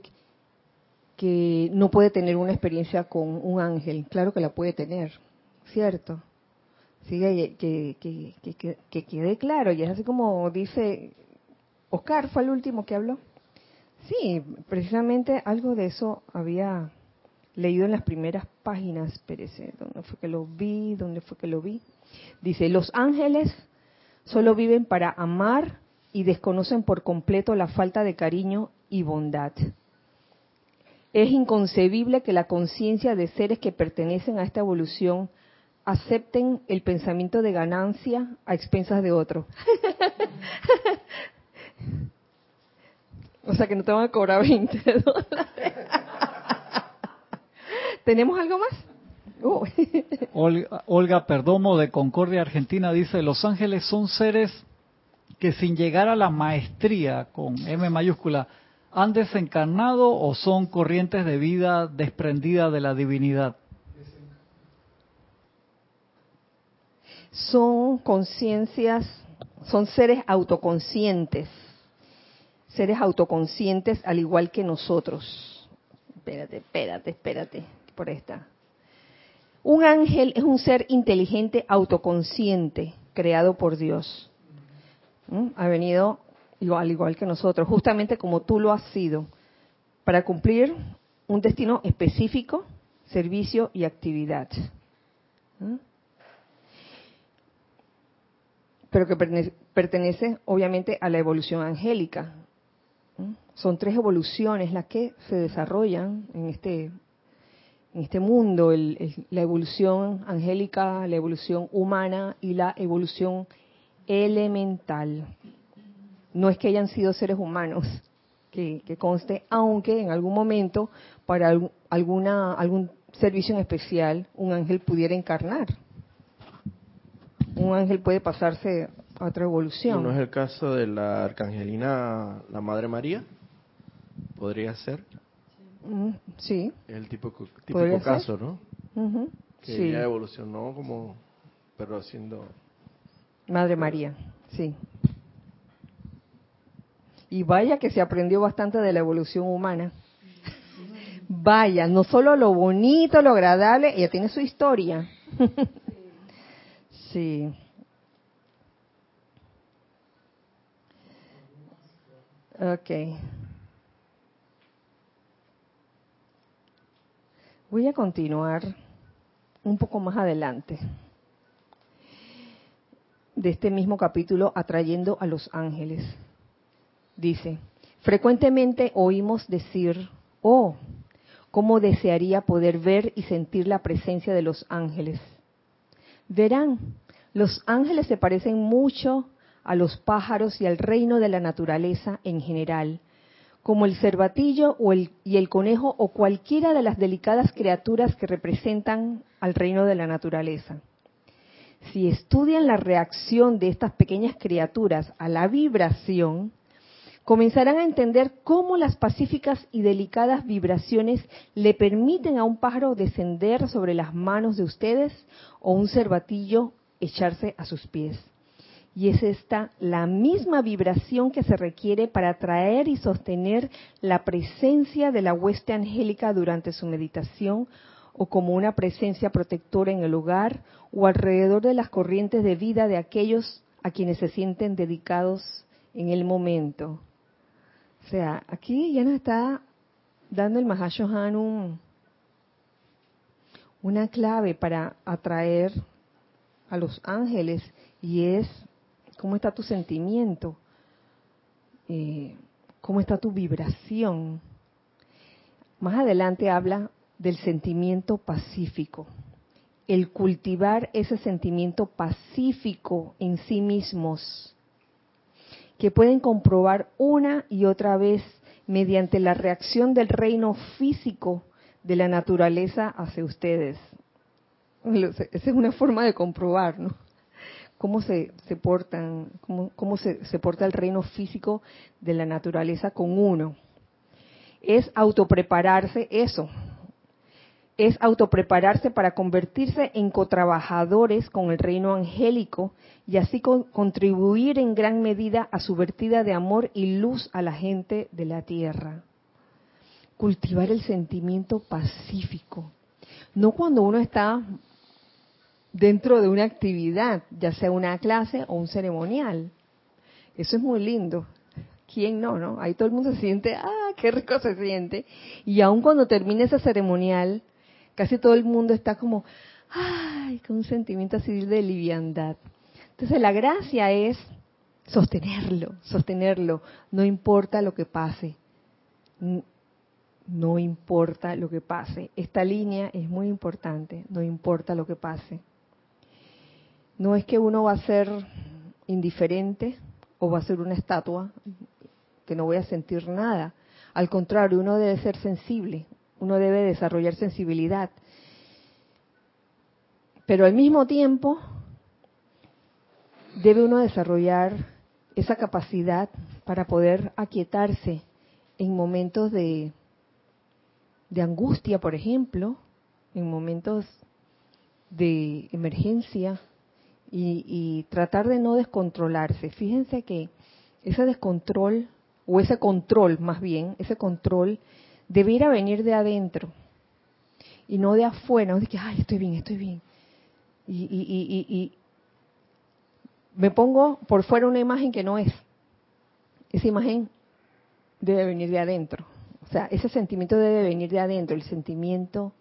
que no puede tener una experiencia con un ángel. Claro que la puede tener, ¿cierto? Sí, que, que, que, que- que- que quede claro, y es así como dice Oscar, fue el último que habló. Sí, precisamente algo de eso había leído en las primeras páginas, espérese, ¿dónde fue que lo vi? ¿Dónde fue que lo vi? Dice, los ángeles solo viven para amar y desconocen por completo la falta de cariño y bondad. Es inconcebible que la conciencia de seres que pertenecen a esta evolución acepten el pensamiento de ganancia a expensas de otro. o sea que no te van a cobrar 20 dólares. ¿Tenemos algo más? Uh. Olga, Olga Perdomo de Concordia, Argentina, dice, los ángeles son seres que sin llegar a la maestría, con M mayúscula, han desencarnado o son corrientes de vida desprendida de la divinidad. son conciencias, son seres autoconscientes, seres autoconscientes al igual que nosotros. Espérate, espérate, espérate, por esta. Un ángel es un ser inteligente autoconsciente creado por Dios. ¿Mm? Ha venido igual, al igual que nosotros, justamente como tú lo has sido, para cumplir un destino específico, servicio y actividad. ¿Mm? pero que pertenece, pertenece, obviamente a la evolución angélica. ¿Mm? Son tres evoluciones las que se desarrollan en este, en este mundo, el- la evolución angélica, la evolución humana y la evolución elemental. No es que hayan sido seres humanos, que, conste, aunque en algún momento, para alguna, algún servicio en especial, un ángel pudiera encarnar un ángel puede pasarse a otra evolución. ¿No es el caso de la arcangelina, la Madre María? Podría ser. Mm, sí. Es el tipo, ¿Podría típico ser? caso, ¿no? Que sí. ella evolucionó como, pero haciendo Madre María, sí. Y vaya que se aprendió bastante de la evolución humana. Vaya, no solo lo bonito, lo agradable, ella tiene su historia. sí. Ok. Voy a continuar un poco más adelante de este mismo capítulo, atrayendo a los ángeles. Dice, frecuentemente oímos decir, oh, cómo desearía poder ver y sentir la presencia de los ángeles. Verán, los ángeles se parecen mucho a los pájaros y al reino de la naturaleza en general, como el cervatillo o el, y el conejo o cualquiera de las delicadas criaturas que representan al reino de la naturaleza. Si estudian la reacción de estas pequeñas criaturas a la vibración, comenzarán a entender cómo las pacíficas y delicadas vibraciones le permiten a un pájaro descender sobre las manos de ustedes o un cervatillo echarse a sus pies. Y es esta la misma vibración que se requiere para atraer y sostener la presencia de la hueste angélica durante su meditación o como una presencia protectora en el hogar o alrededor de las corrientes de vida de aquellos a quienes se sienten dedicados en el momento. O sea, aquí ya nos está dando el Mahashohan un, una clave para atraer a los ángeles y es cómo está tu sentimiento, eh, cómo está tu vibración. Más adelante habla del sentimiento pacífico, el cultivar ese sentimiento pacífico en sí mismos que pueden comprobar una y otra vez mediante la reacción del reino físico de la naturaleza hacia ustedes. Esa es una forma de comprobar, ¿no? Cómo se, se portan, cómo, cómo se, se porta el reino físico de la naturaleza con uno. Es autoprepararse eso, es autoprepararse para convertirse en cotrabajadores con el reino angélico y así contribuir en gran medida a su vertida de amor y luz a la gente de la tierra. Cultivar el sentimiento pacífico. No cuando uno está dentro de una actividad, ya sea una clase o un ceremonial. Eso es muy lindo. ¿Quién no, no? Ahí todo el mundo se siente, ah, qué rico se siente. Y aun cuando termine ese ceremonial, casi todo el mundo está como, ay, con un sentimiento así de liviandad. Entonces la gracia es sostenerlo, sostenerlo, no importa lo que pase, no importa lo que pase. Esta línea es muy importante, no importa lo que pase. No es que uno va a ser indiferente o va a ser una estatua que no voy a sentir nada. Al contrario, uno debe ser sensible, uno debe desarrollar sensibilidad. Pero al mismo tiempo, debe uno desarrollar esa capacidad para poder aquietarse en momentos de, de angustia, por ejemplo, en momentos de emergencia y, y, tratar de no descontrolarse. Fíjense que ese descontrol, o ese control más bien, ese control debiera venir de adentro y no de afuera, no de que, ay, estoy bien, estoy bien. Y, y, y, me pongo por fuera una imagen que no es. Esa imagen debe venir de adentro. O sea, ese sentimiento debe venir de adentro, el sentimiento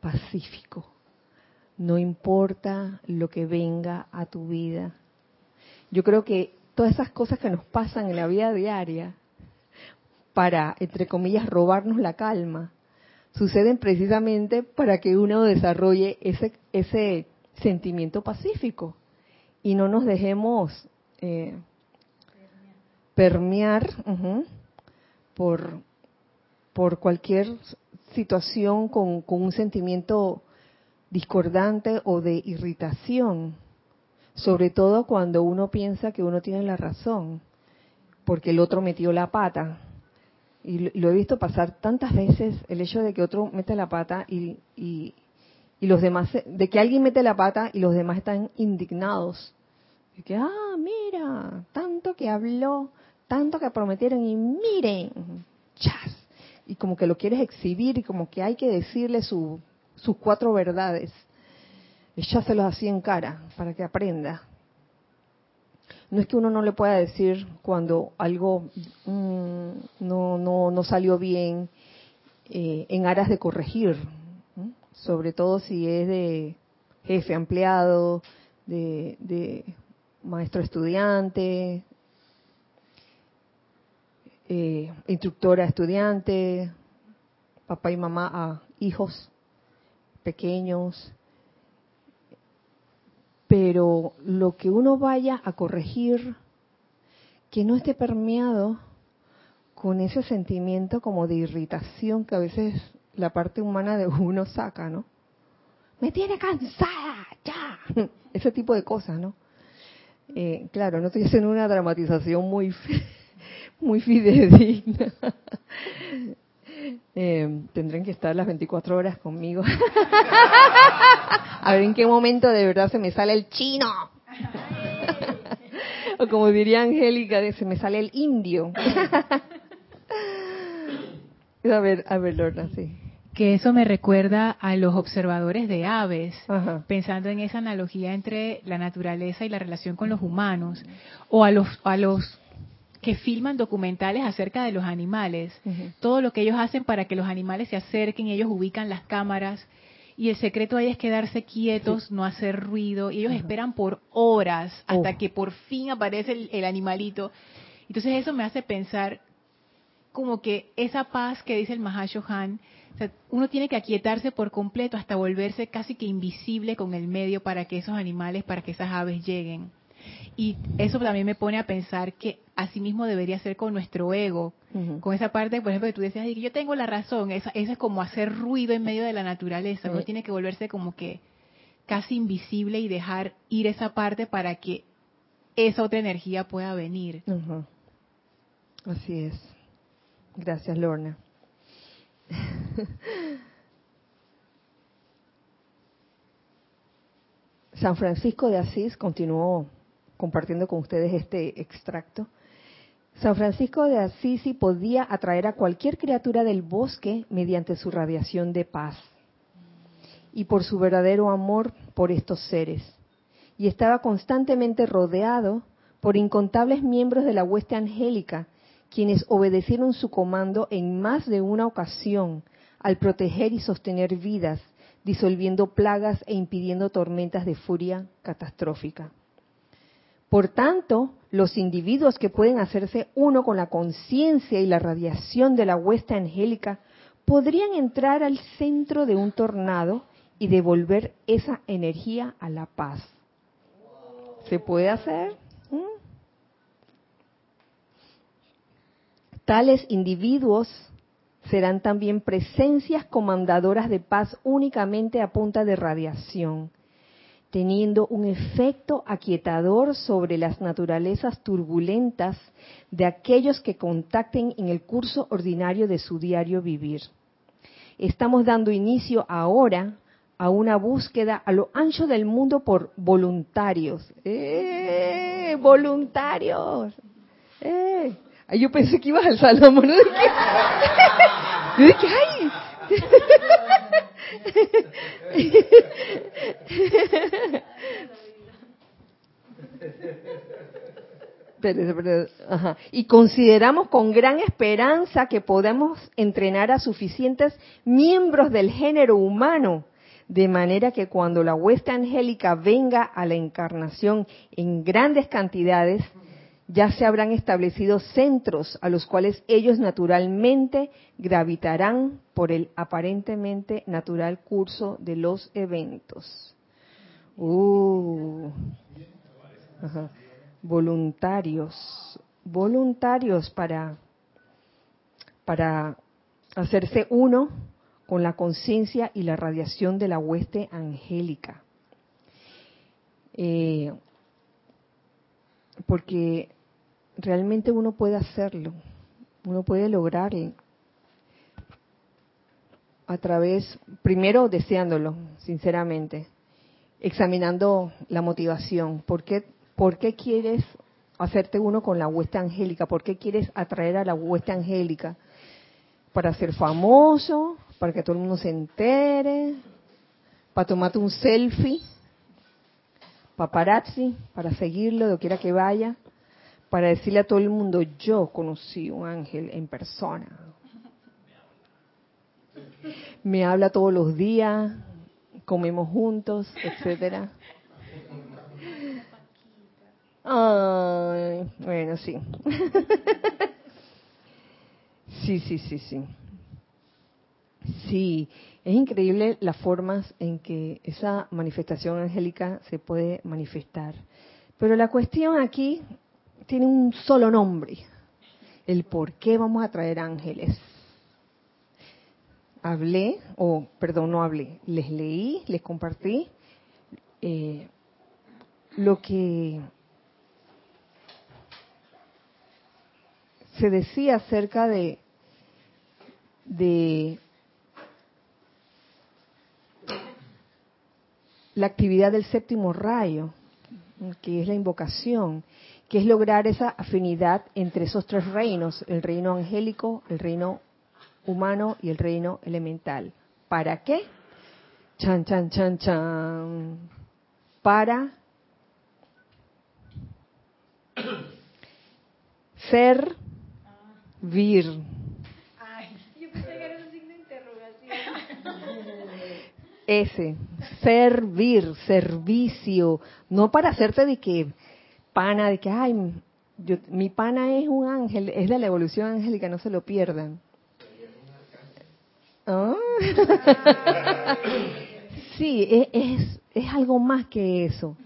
pacífico. No importa lo que venga a tu vida. Yo creo que todas esas cosas que nos pasan en la vida diaria, para, entre comillas, robarnos la calma, suceden precisamente para que uno desarrolle ese, ese sentimiento pacífico y no nos dejemos eh, permear por, por cualquier situación con, con un sentimiento discordante o de irritación, sobre todo cuando uno piensa que uno tiene la razón, porque el otro metió la pata y lo he visto pasar tantas veces, el hecho de que otro mete la pata y, y, los demás, de que alguien mete la pata y los demás están indignados Y que, ah, mira, tanto que habló, tanto que prometieron y miren, chas. Y como que lo quieres exhibir y como que hay que decirle su, sus cuatro verdades. Echárselos así en cara para que aprenda. No es que uno no le pueda decir cuando algo mm, no, no, no salió bien eh, en aras de corregir, sobre todo si es de jefe empleado, de, de maestro estudiante, eh, instructora estudiante, papá y mamá a hijos pequeños. Pero lo que uno vaya a corregir, que no esté permeado con ese sentimiento como de irritación que a veces la parte humana de uno saca, ¿no? Me tiene cansada, ya. Ese tipo de cosas, ¿no? Eh, claro, no estoy haciendo una dramatización muy, muy fidedigna. Eh, tendrán que estar las 24 horas conmigo. A ver en qué momento de verdad se me sale el chino. o como diría Angélica, se me sale el indio. a ver, a ver, Lorna, sí. Que eso me recuerda a los observadores de aves, Ajá. pensando en esa analogía entre la naturaleza y la relación con los humanos, o a los, a los que filman documentales acerca de los animales, todo lo que ellos hacen para que los animales se acerquen, ellos ubican las cámaras y el secreto ahí es quedarse quietos, no hacer ruido y ellos esperan por horas hasta Oh. que por fin aparece el, el animalito. Entonces eso me hace pensar como que esa paz que dice el Mahashohan, o sea, uno tiene que aquietarse por completo hasta volverse casi que invisible con el medio para que esos animales, para que esas aves lleguen. Y eso también me pone a pensar que así mismo debería ser con nuestro ego, con esa parte, por ejemplo, que tú decías, "Ay, que yo tengo la razón, esa, esa es como hacer ruido en medio de la naturaleza, uno tiene que volverse como que casi invisible y dejar ir esa parte para que esa otra energía pueda venir. Así es. Gracias, Lorna. San Francisco de Asís continuó compartiendo con ustedes este extracto. San Francisco de Asís sí podía atraer a cualquier criatura del bosque mediante su radiación de paz y por su verdadero amor por estos seres. Y estaba constantemente rodeado por incontables miembros de la hueste angélica, quienes obedecieron su comando en más de una ocasión al proteger y sostener vidas, disolviendo plagas e impidiendo tormentas de furia catastrófica. Por tanto, los individuos que pueden hacerse uno con la conciencia y la radiación de la hueste angélica podrían entrar al centro de un tornado y devolver esa energía a la paz. ¿Se puede hacer? ¿Mm? Tales individuos serán también presencias comandadoras de paz únicamente a punta de radiación, teniendo un efecto aquietador sobre las naturalezas turbulentas de aquellos que contacten en el curso ordinario de su diario vivir. Estamos dando inicio ahora a una búsqueda a lo ancho del mundo por voluntarios. ¡Eh! ¡Voluntarios! ¡Eh! Ay, yo pensé que ibas al Salomón. ¿no? Yo dije, ¡ay! Espérese, espérese. Ajá. Y consideramos con gran esperanza que podemos entrenar a suficientes miembros del género humano, de manera que cuando la hueste angélica venga a la encarnación en grandes cantidades, ya se habrán establecido centros a los cuales ellos naturalmente gravitarán por el aparentemente natural curso de los eventos. Uh. Voluntarios, voluntarios para, para hacerse uno con la conciencia y la radiación de la hueste angélica. Eh, porque realmente uno puede hacerlo, uno puede lograrlo a través, primero deseándolo, sinceramente, examinando la motivación. ¿Por qué, ¿por qué quieres hacerte uno con la hueste angélica? ¿Por qué quieres atraer a la hueste angélica? ¿Para ser famoso? ¿Para que todo el mundo se entere? ¿Para tomarte un selfie? ¿Paparazzi? ¿Para seguirlo donde quiera que vaya? ¿Para decirle a todo el mundo, yo conocí un ángel en persona? Me habla todos los días, comemos juntos, etcétera. Ay, bueno, sí. Sí, sí, sí, sí. Sí, es increíble las formas en que esa manifestación angélica se puede manifestar. Pero la cuestión aquí tiene un solo nombre, el por qué vamos a traer ángeles. Hablé, o perdón, no hablé, les leí, les compartí eh, lo que se decía acerca de, de la actividad del séptimo rayo, que es la invocación, que es lograr esa afinidad entre esos tres reinos, el reino angélico, el reino humano y el reino elemental. ¿Para qué? Chan, chan, chan, chan. Para ser vir. Ese, servir, servicio, no para hacerte de que pana, de que, ay, yo, mi pana es un ángel, es de la evolución angélica, no se lo pierdan. Ah. sí, es, es, es algo más que eso.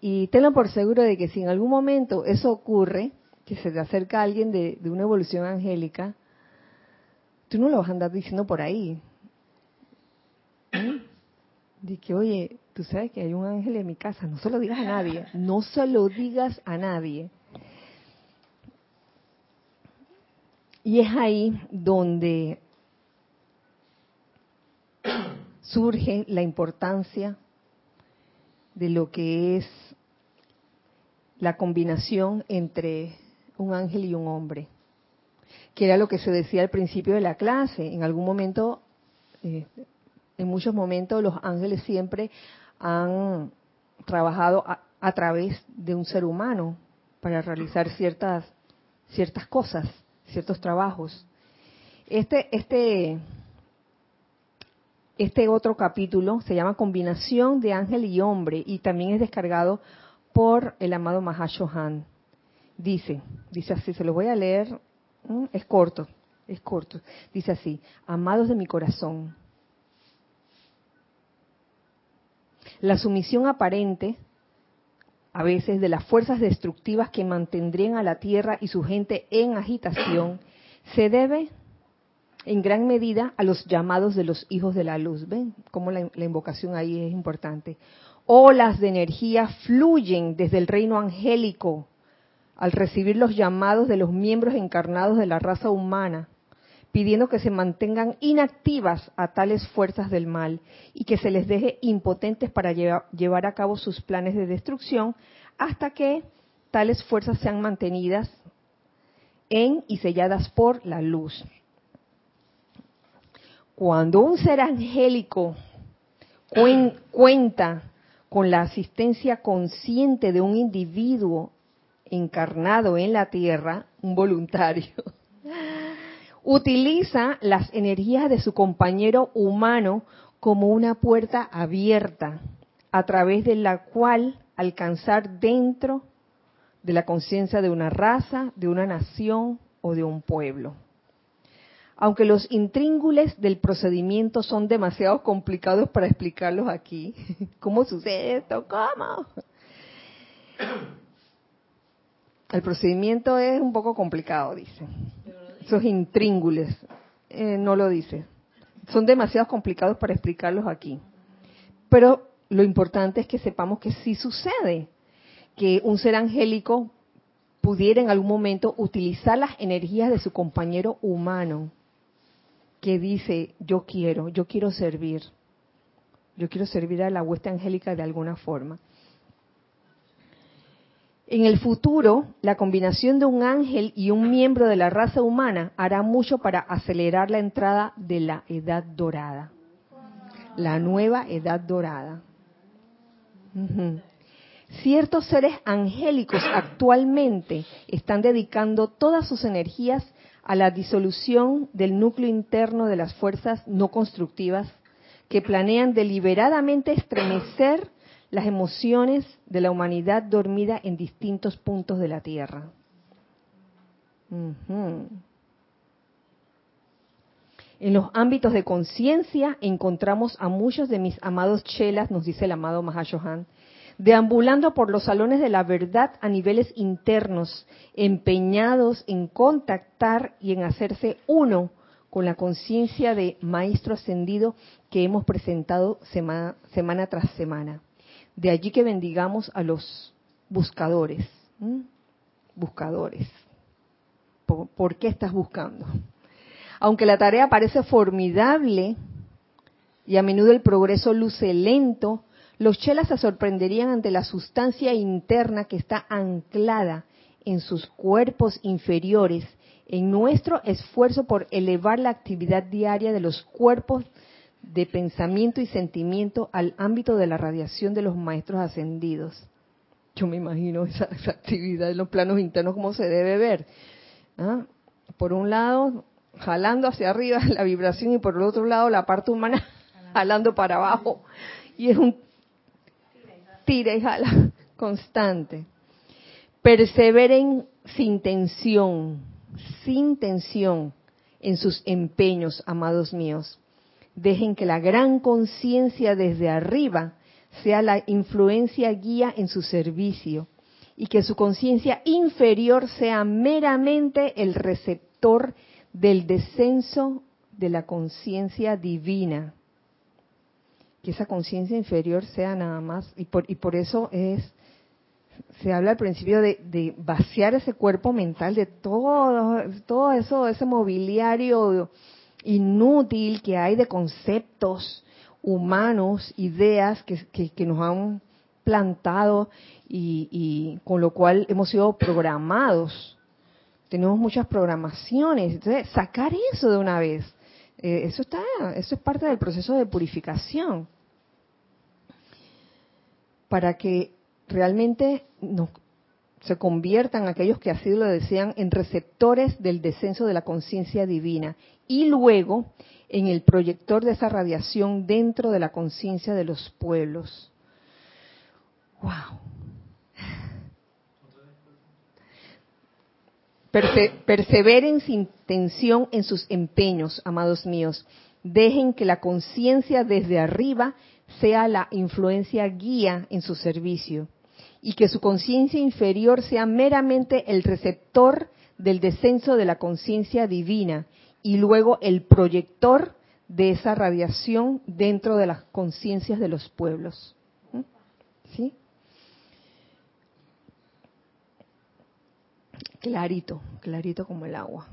Y tenlo por seguro de que si en algún momento eso ocurre, que se te acerca alguien de, de una evolución angélica, tú no lo vas a andar diciendo por ahí. ¿Mm? De que, oye, tú sabes que hay un ángel en mi casa, no se lo digas a nadie, no se lo digas a nadie. Y es ahí donde surge la importancia de lo que es la combinación entre un ángel y un hombre, que era lo que se decía al principio de la clase. En algún momento, eh, en muchos momentos, los ángeles siempre han trabajado a, a, través de un ser humano para realizar ciertas ciertas cosas, ciertos trabajos. Este este este otro capítulo se llama Combinación de ángel y hombre y también es descargado por el amado Mahashohan. Dice, dice así, se lo voy a leer, es corto, es corto. Dice así, amados de mi corazón, la sumisión aparente a veces de las fuerzas destructivas que mantendrían a la tierra y su gente en agitación se debe en gran medida a los llamados de los hijos de la luz. ¿Ven cómo la, la invocación ahí es importante? Olas de energía fluyen desde el reino angélico al recibir los llamados de los miembros encarnados de la raza humana, pidiendo que se mantengan inactivas a tales fuerzas del mal y que se les deje impotentes para llevar a cabo sus planes de destrucción hasta que tales fuerzas sean mantenidas en y selladas por la luz. Cuando un ser angélico cuenta con la asistencia consciente de un individuo encarnado en la tierra, un voluntario, utiliza las energías de su compañero humano como una puerta abierta a través de la cual alcanzar dentro de la conciencia de una raza, de una nación o de un pueblo. Aunque los intríngules del procedimiento son demasiado complicados para explicarlos aquí. ¿Cómo sucede esto? ¿Cómo? El procedimiento es un poco complicado, dice. Esos intríngules, eh, no lo dice. Son demasiado complicados para explicarlos aquí. Pero lo importante es que sepamos que sí sucede, que un ser angélico pudiera en algún momento utilizar las energías de su compañero humano, que dice, yo quiero, yo quiero servir, yo quiero servir a la hueste angélica de alguna forma. En el futuro, la combinación de un ángel y un miembro de la raza humana hará mucho para acelerar la entrada de la edad dorada. La nueva edad dorada. Ciertos seres angélicos actualmente están dedicando todas sus energías a la disolución del núcleo interno de las fuerzas no constructivas que planean deliberadamente estremecer las emociones de la humanidad dormida en distintos puntos de la Tierra. En los ámbitos de conciencia encontramos a muchos de mis amados chelas, nos dice el amado Mahashohan, deambulando por los salones de la verdad a niveles internos, empeñados en contactar y en hacerse uno con la conciencia de Maestro Ascendido que hemos presentado semana tras semana. De allí que bendigamos a los buscadores. Buscadores. ¿Por, por qué estás buscando? Aunque la tarea parece formidable y a menudo el progreso luce lento, los chelas se sorprenderían ante la sustancia interna que está anclada en sus cuerpos inferiores, en nuestro esfuerzo por elevar la actividad diaria de los cuerpos de pensamiento y sentimiento al ámbito de la radiación de los maestros ascendidos. Yo me imagino esa, actividad en los planos internos como se debe ver. ¿ah? Por un lado, jalando hacia arriba la vibración y por el otro lado la parte humana jalando para abajo. Y es un tira y jala constante. Perseveren sin tensión, sin tensión en sus empeños, amados míos. Dejen que la gran conciencia desde arriba sea la influencia guía en su servicio y que su conciencia inferior sea meramente el receptor del descenso de la conciencia divina. Que esa conciencia inferior sea nada más, y por, y por eso es, se habla al principio de, vaciar ese cuerpo mental de todo, todo eso, ese mobiliario inútil que hay de conceptos humanos, ideas que, nos han plantado y, con lo cual hemos sido programados. Tenemos muchas programaciones, entonces sacar eso de una vez, eh, eso está, eso es parte del proceso de purificación, para que realmente se conviertan aquellos que así lo desean en receptores del descenso de la conciencia divina y luego en el proyector de esa radiación dentro de la conciencia de los pueblos. Wow. Perse perseveren sin tensión en sus empeños, amados míos. Dejen que la conciencia desde arriba sea la influencia guía en su servicio y que su conciencia inferior sea meramente el receptor del descenso de la conciencia divina y luego el proyector de esa radiación dentro de las conciencias de los pueblos. ¿Sí? clarito, clarito como el agua.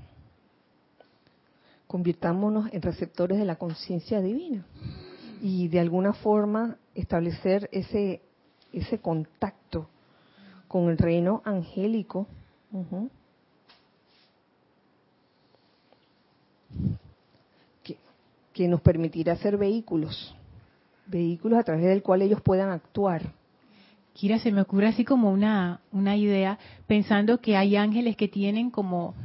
Convirtámonos en receptores de la conciencia divina y de alguna forma establecer ese ese contacto con el reino angélico. Que nos permitirá ser vehículos, vehículos a través del cual ellos puedan actuar. Kira, se me ocurre así como una, una idea, pensando que hay ángeles que tienen como,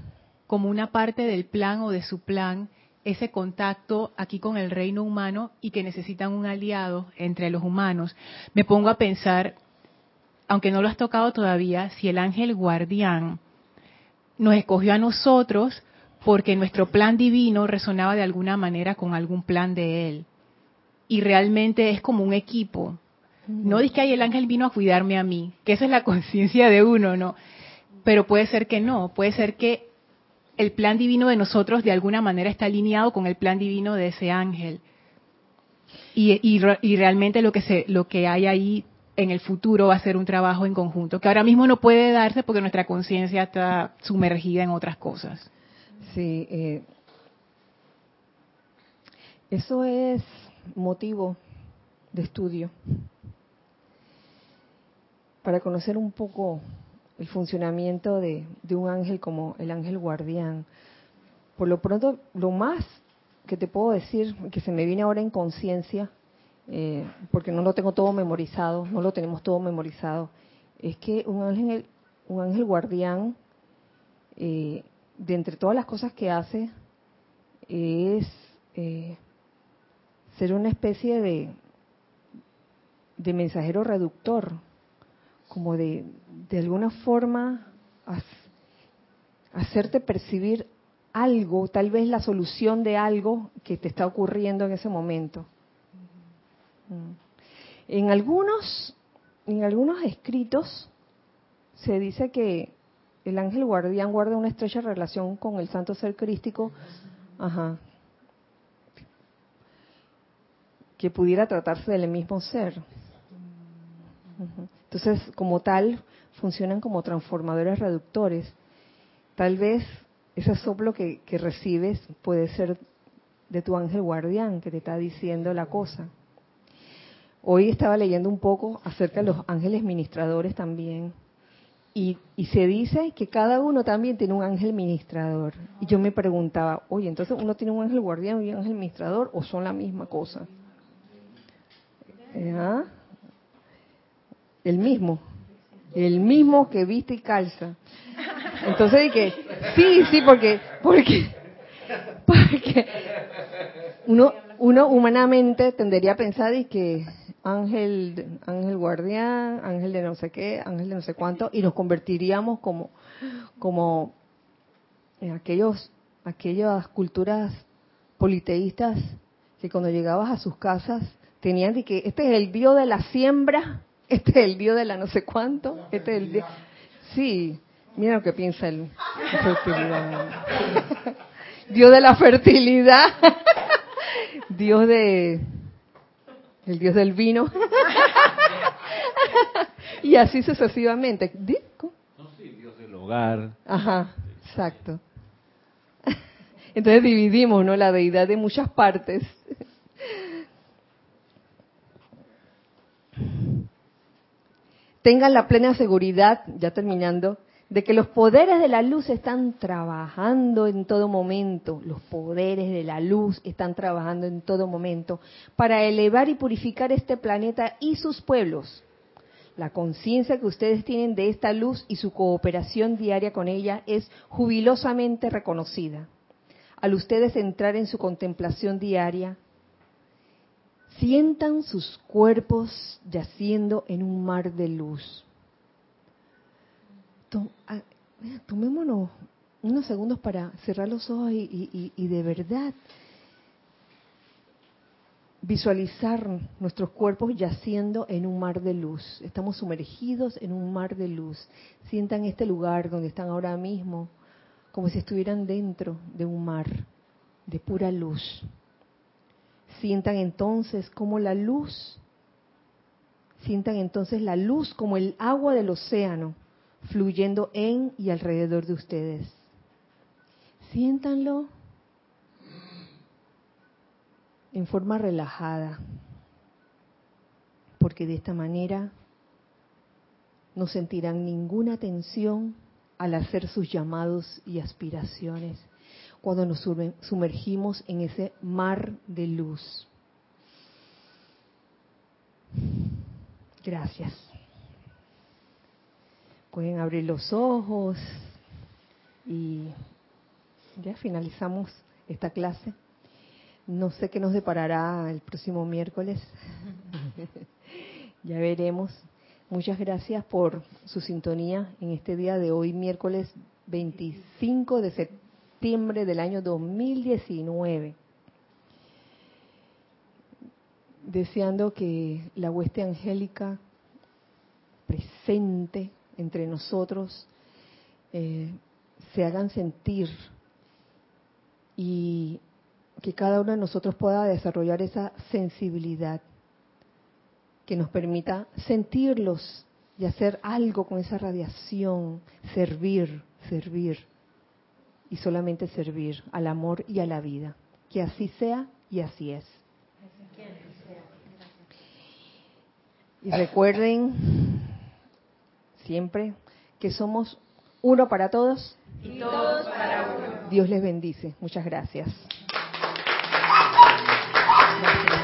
como una parte del plan o de su plan ese contacto aquí con el reino humano y que necesitan un aliado entre los humanos. Me pongo a pensar, aunque no lo has tocado todavía, si el ángel guardián nos escogió a nosotros porque nuestro plan divino resonaba de alguna manera con algún plan de él. Y realmente es como un equipo. No es que el ángel vino a cuidarme a mí, que esa es la conciencia de uno, ¿no? Pero puede ser que no, puede ser que el plan divino de nosotros de alguna manera está alineado con el plan divino de ese ángel. Y, y, y, realmente lo que, se, lo que hay ahí en el futuro va a ser un trabajo en conjunto, que ahora mismo no puede darse porque nuestra conciencia está sumergida en otras cosas. Sí, eh, eso es motivo de estudio para conocer un poco el funcionamiento de, de un ángel como el ángel guardián. Por lo pronto, lo más que te puedo decir, que se me viene ahora en conciencia, eh, porque no lo tengo todo memorizado, no lo tenemos todo memorizado, es que un ángel, un ángel guardián, eh, de entre todas las cosas que hace, es eh, ser una especie de, de mensajero reductor, como de, de alguna forma hacerte percibir algo, tal vez la solución de algo que te está ocurriendo en ese momento. Mm. En algunos, en algunos escritos se dice que el ángel guardián guarda una estrecha relación con el santo ser crístico, que pudiera tratarse del mismo ser. Entonces, como tal, funcionan como transformadores reductores. Tal vez ese soplo que, que recibes puede ser de tu ángel guardián que te está diciendo la cosa. Hoy estaba leyendo un poco acerca de los ángeles ministradores también. Y, y, se dice que cada uno también tiene un ángel ministrador. Y yo me preguntaba, oye, entonces uno tiene un ángel guardián y un ángel ministrador o son la misma cosa. ¿Ah? El mismo. El mismo que viste y calza. Entonces dije, sí, sí, porque, porque, porque uno, uno humanamente tendería a pensar y que ángel, ángel guardián, ángel de no sé qué, ángel de no sé cuánto, y nos convertiríamos como, como en aquellos, aquellas culturas politeístas que cuando llegabas a sus casas tenían de que este es el dios de la siembra, este es el dios de la no sé cuánto, este es el dios. Sí, mira lo que piensa el Dios de la fertilidad, Dios de el Dios del vino y así sucesivamente. No, sí, Dios del hogar. Ajá, exacto. Entonces dividimos, ¿no? La deidad de muchas partes. tengan la plena seguridad, ya terminando, de que los poderes de la luz están trabajando en todo momento, los poderes de la luz están trabajando en todo momento para elevar y purificar este planeta y sus pueblos. La conciencia que ustedes tienen de esta luz y su cooperación diaria con ella es jubilosamente reconocida. Al ustedes entrar en su contemplación diaria, Sientan sus cuerpos yaciendo en un mar de luz. Ah, tomémonos unos segundos para cerrar los ojos y, y de verdad visualizar nuestros cuerpos yaciendo en un mar de luz. Estamos sumergidos en un mar de luz. Sientan este lugar donde están ahora mismo como si estuvieran dentro de un mar de pura luz. Sientan entonces como la luz, sientan entonces la luz como el agua del océano fluyendo en y alrededor de ustedes. Siéntanlo en forma relajada, porque de esta manera no sentirán ninguna tensión al hacer sus llamados y aspiraciones cuando nos sumergimos en ese mar de luz. Gracias. Pueden abrir los ojos y ya finalizamos esta clase. No sé qué nos deparará el próximo miércoles. ya veremos. Muchas gracias por su sintonía en este día de hoy, miércoles 25 de septiembre del año 2019, deseando que la hueste angélica presente entre nosotros eh, se hagan sentir y que cada uno de nosotros pueda desarrollar esa sensibilidad que nos permita sentirlos y hacer algo con esa radiación, servir, servir y solamente servir al amor y a la vida. Que así sea y así es. Y recuerden siempre, que somos uno para todos y todos para uno. Dios les bendice. Muchas gracias. gracias.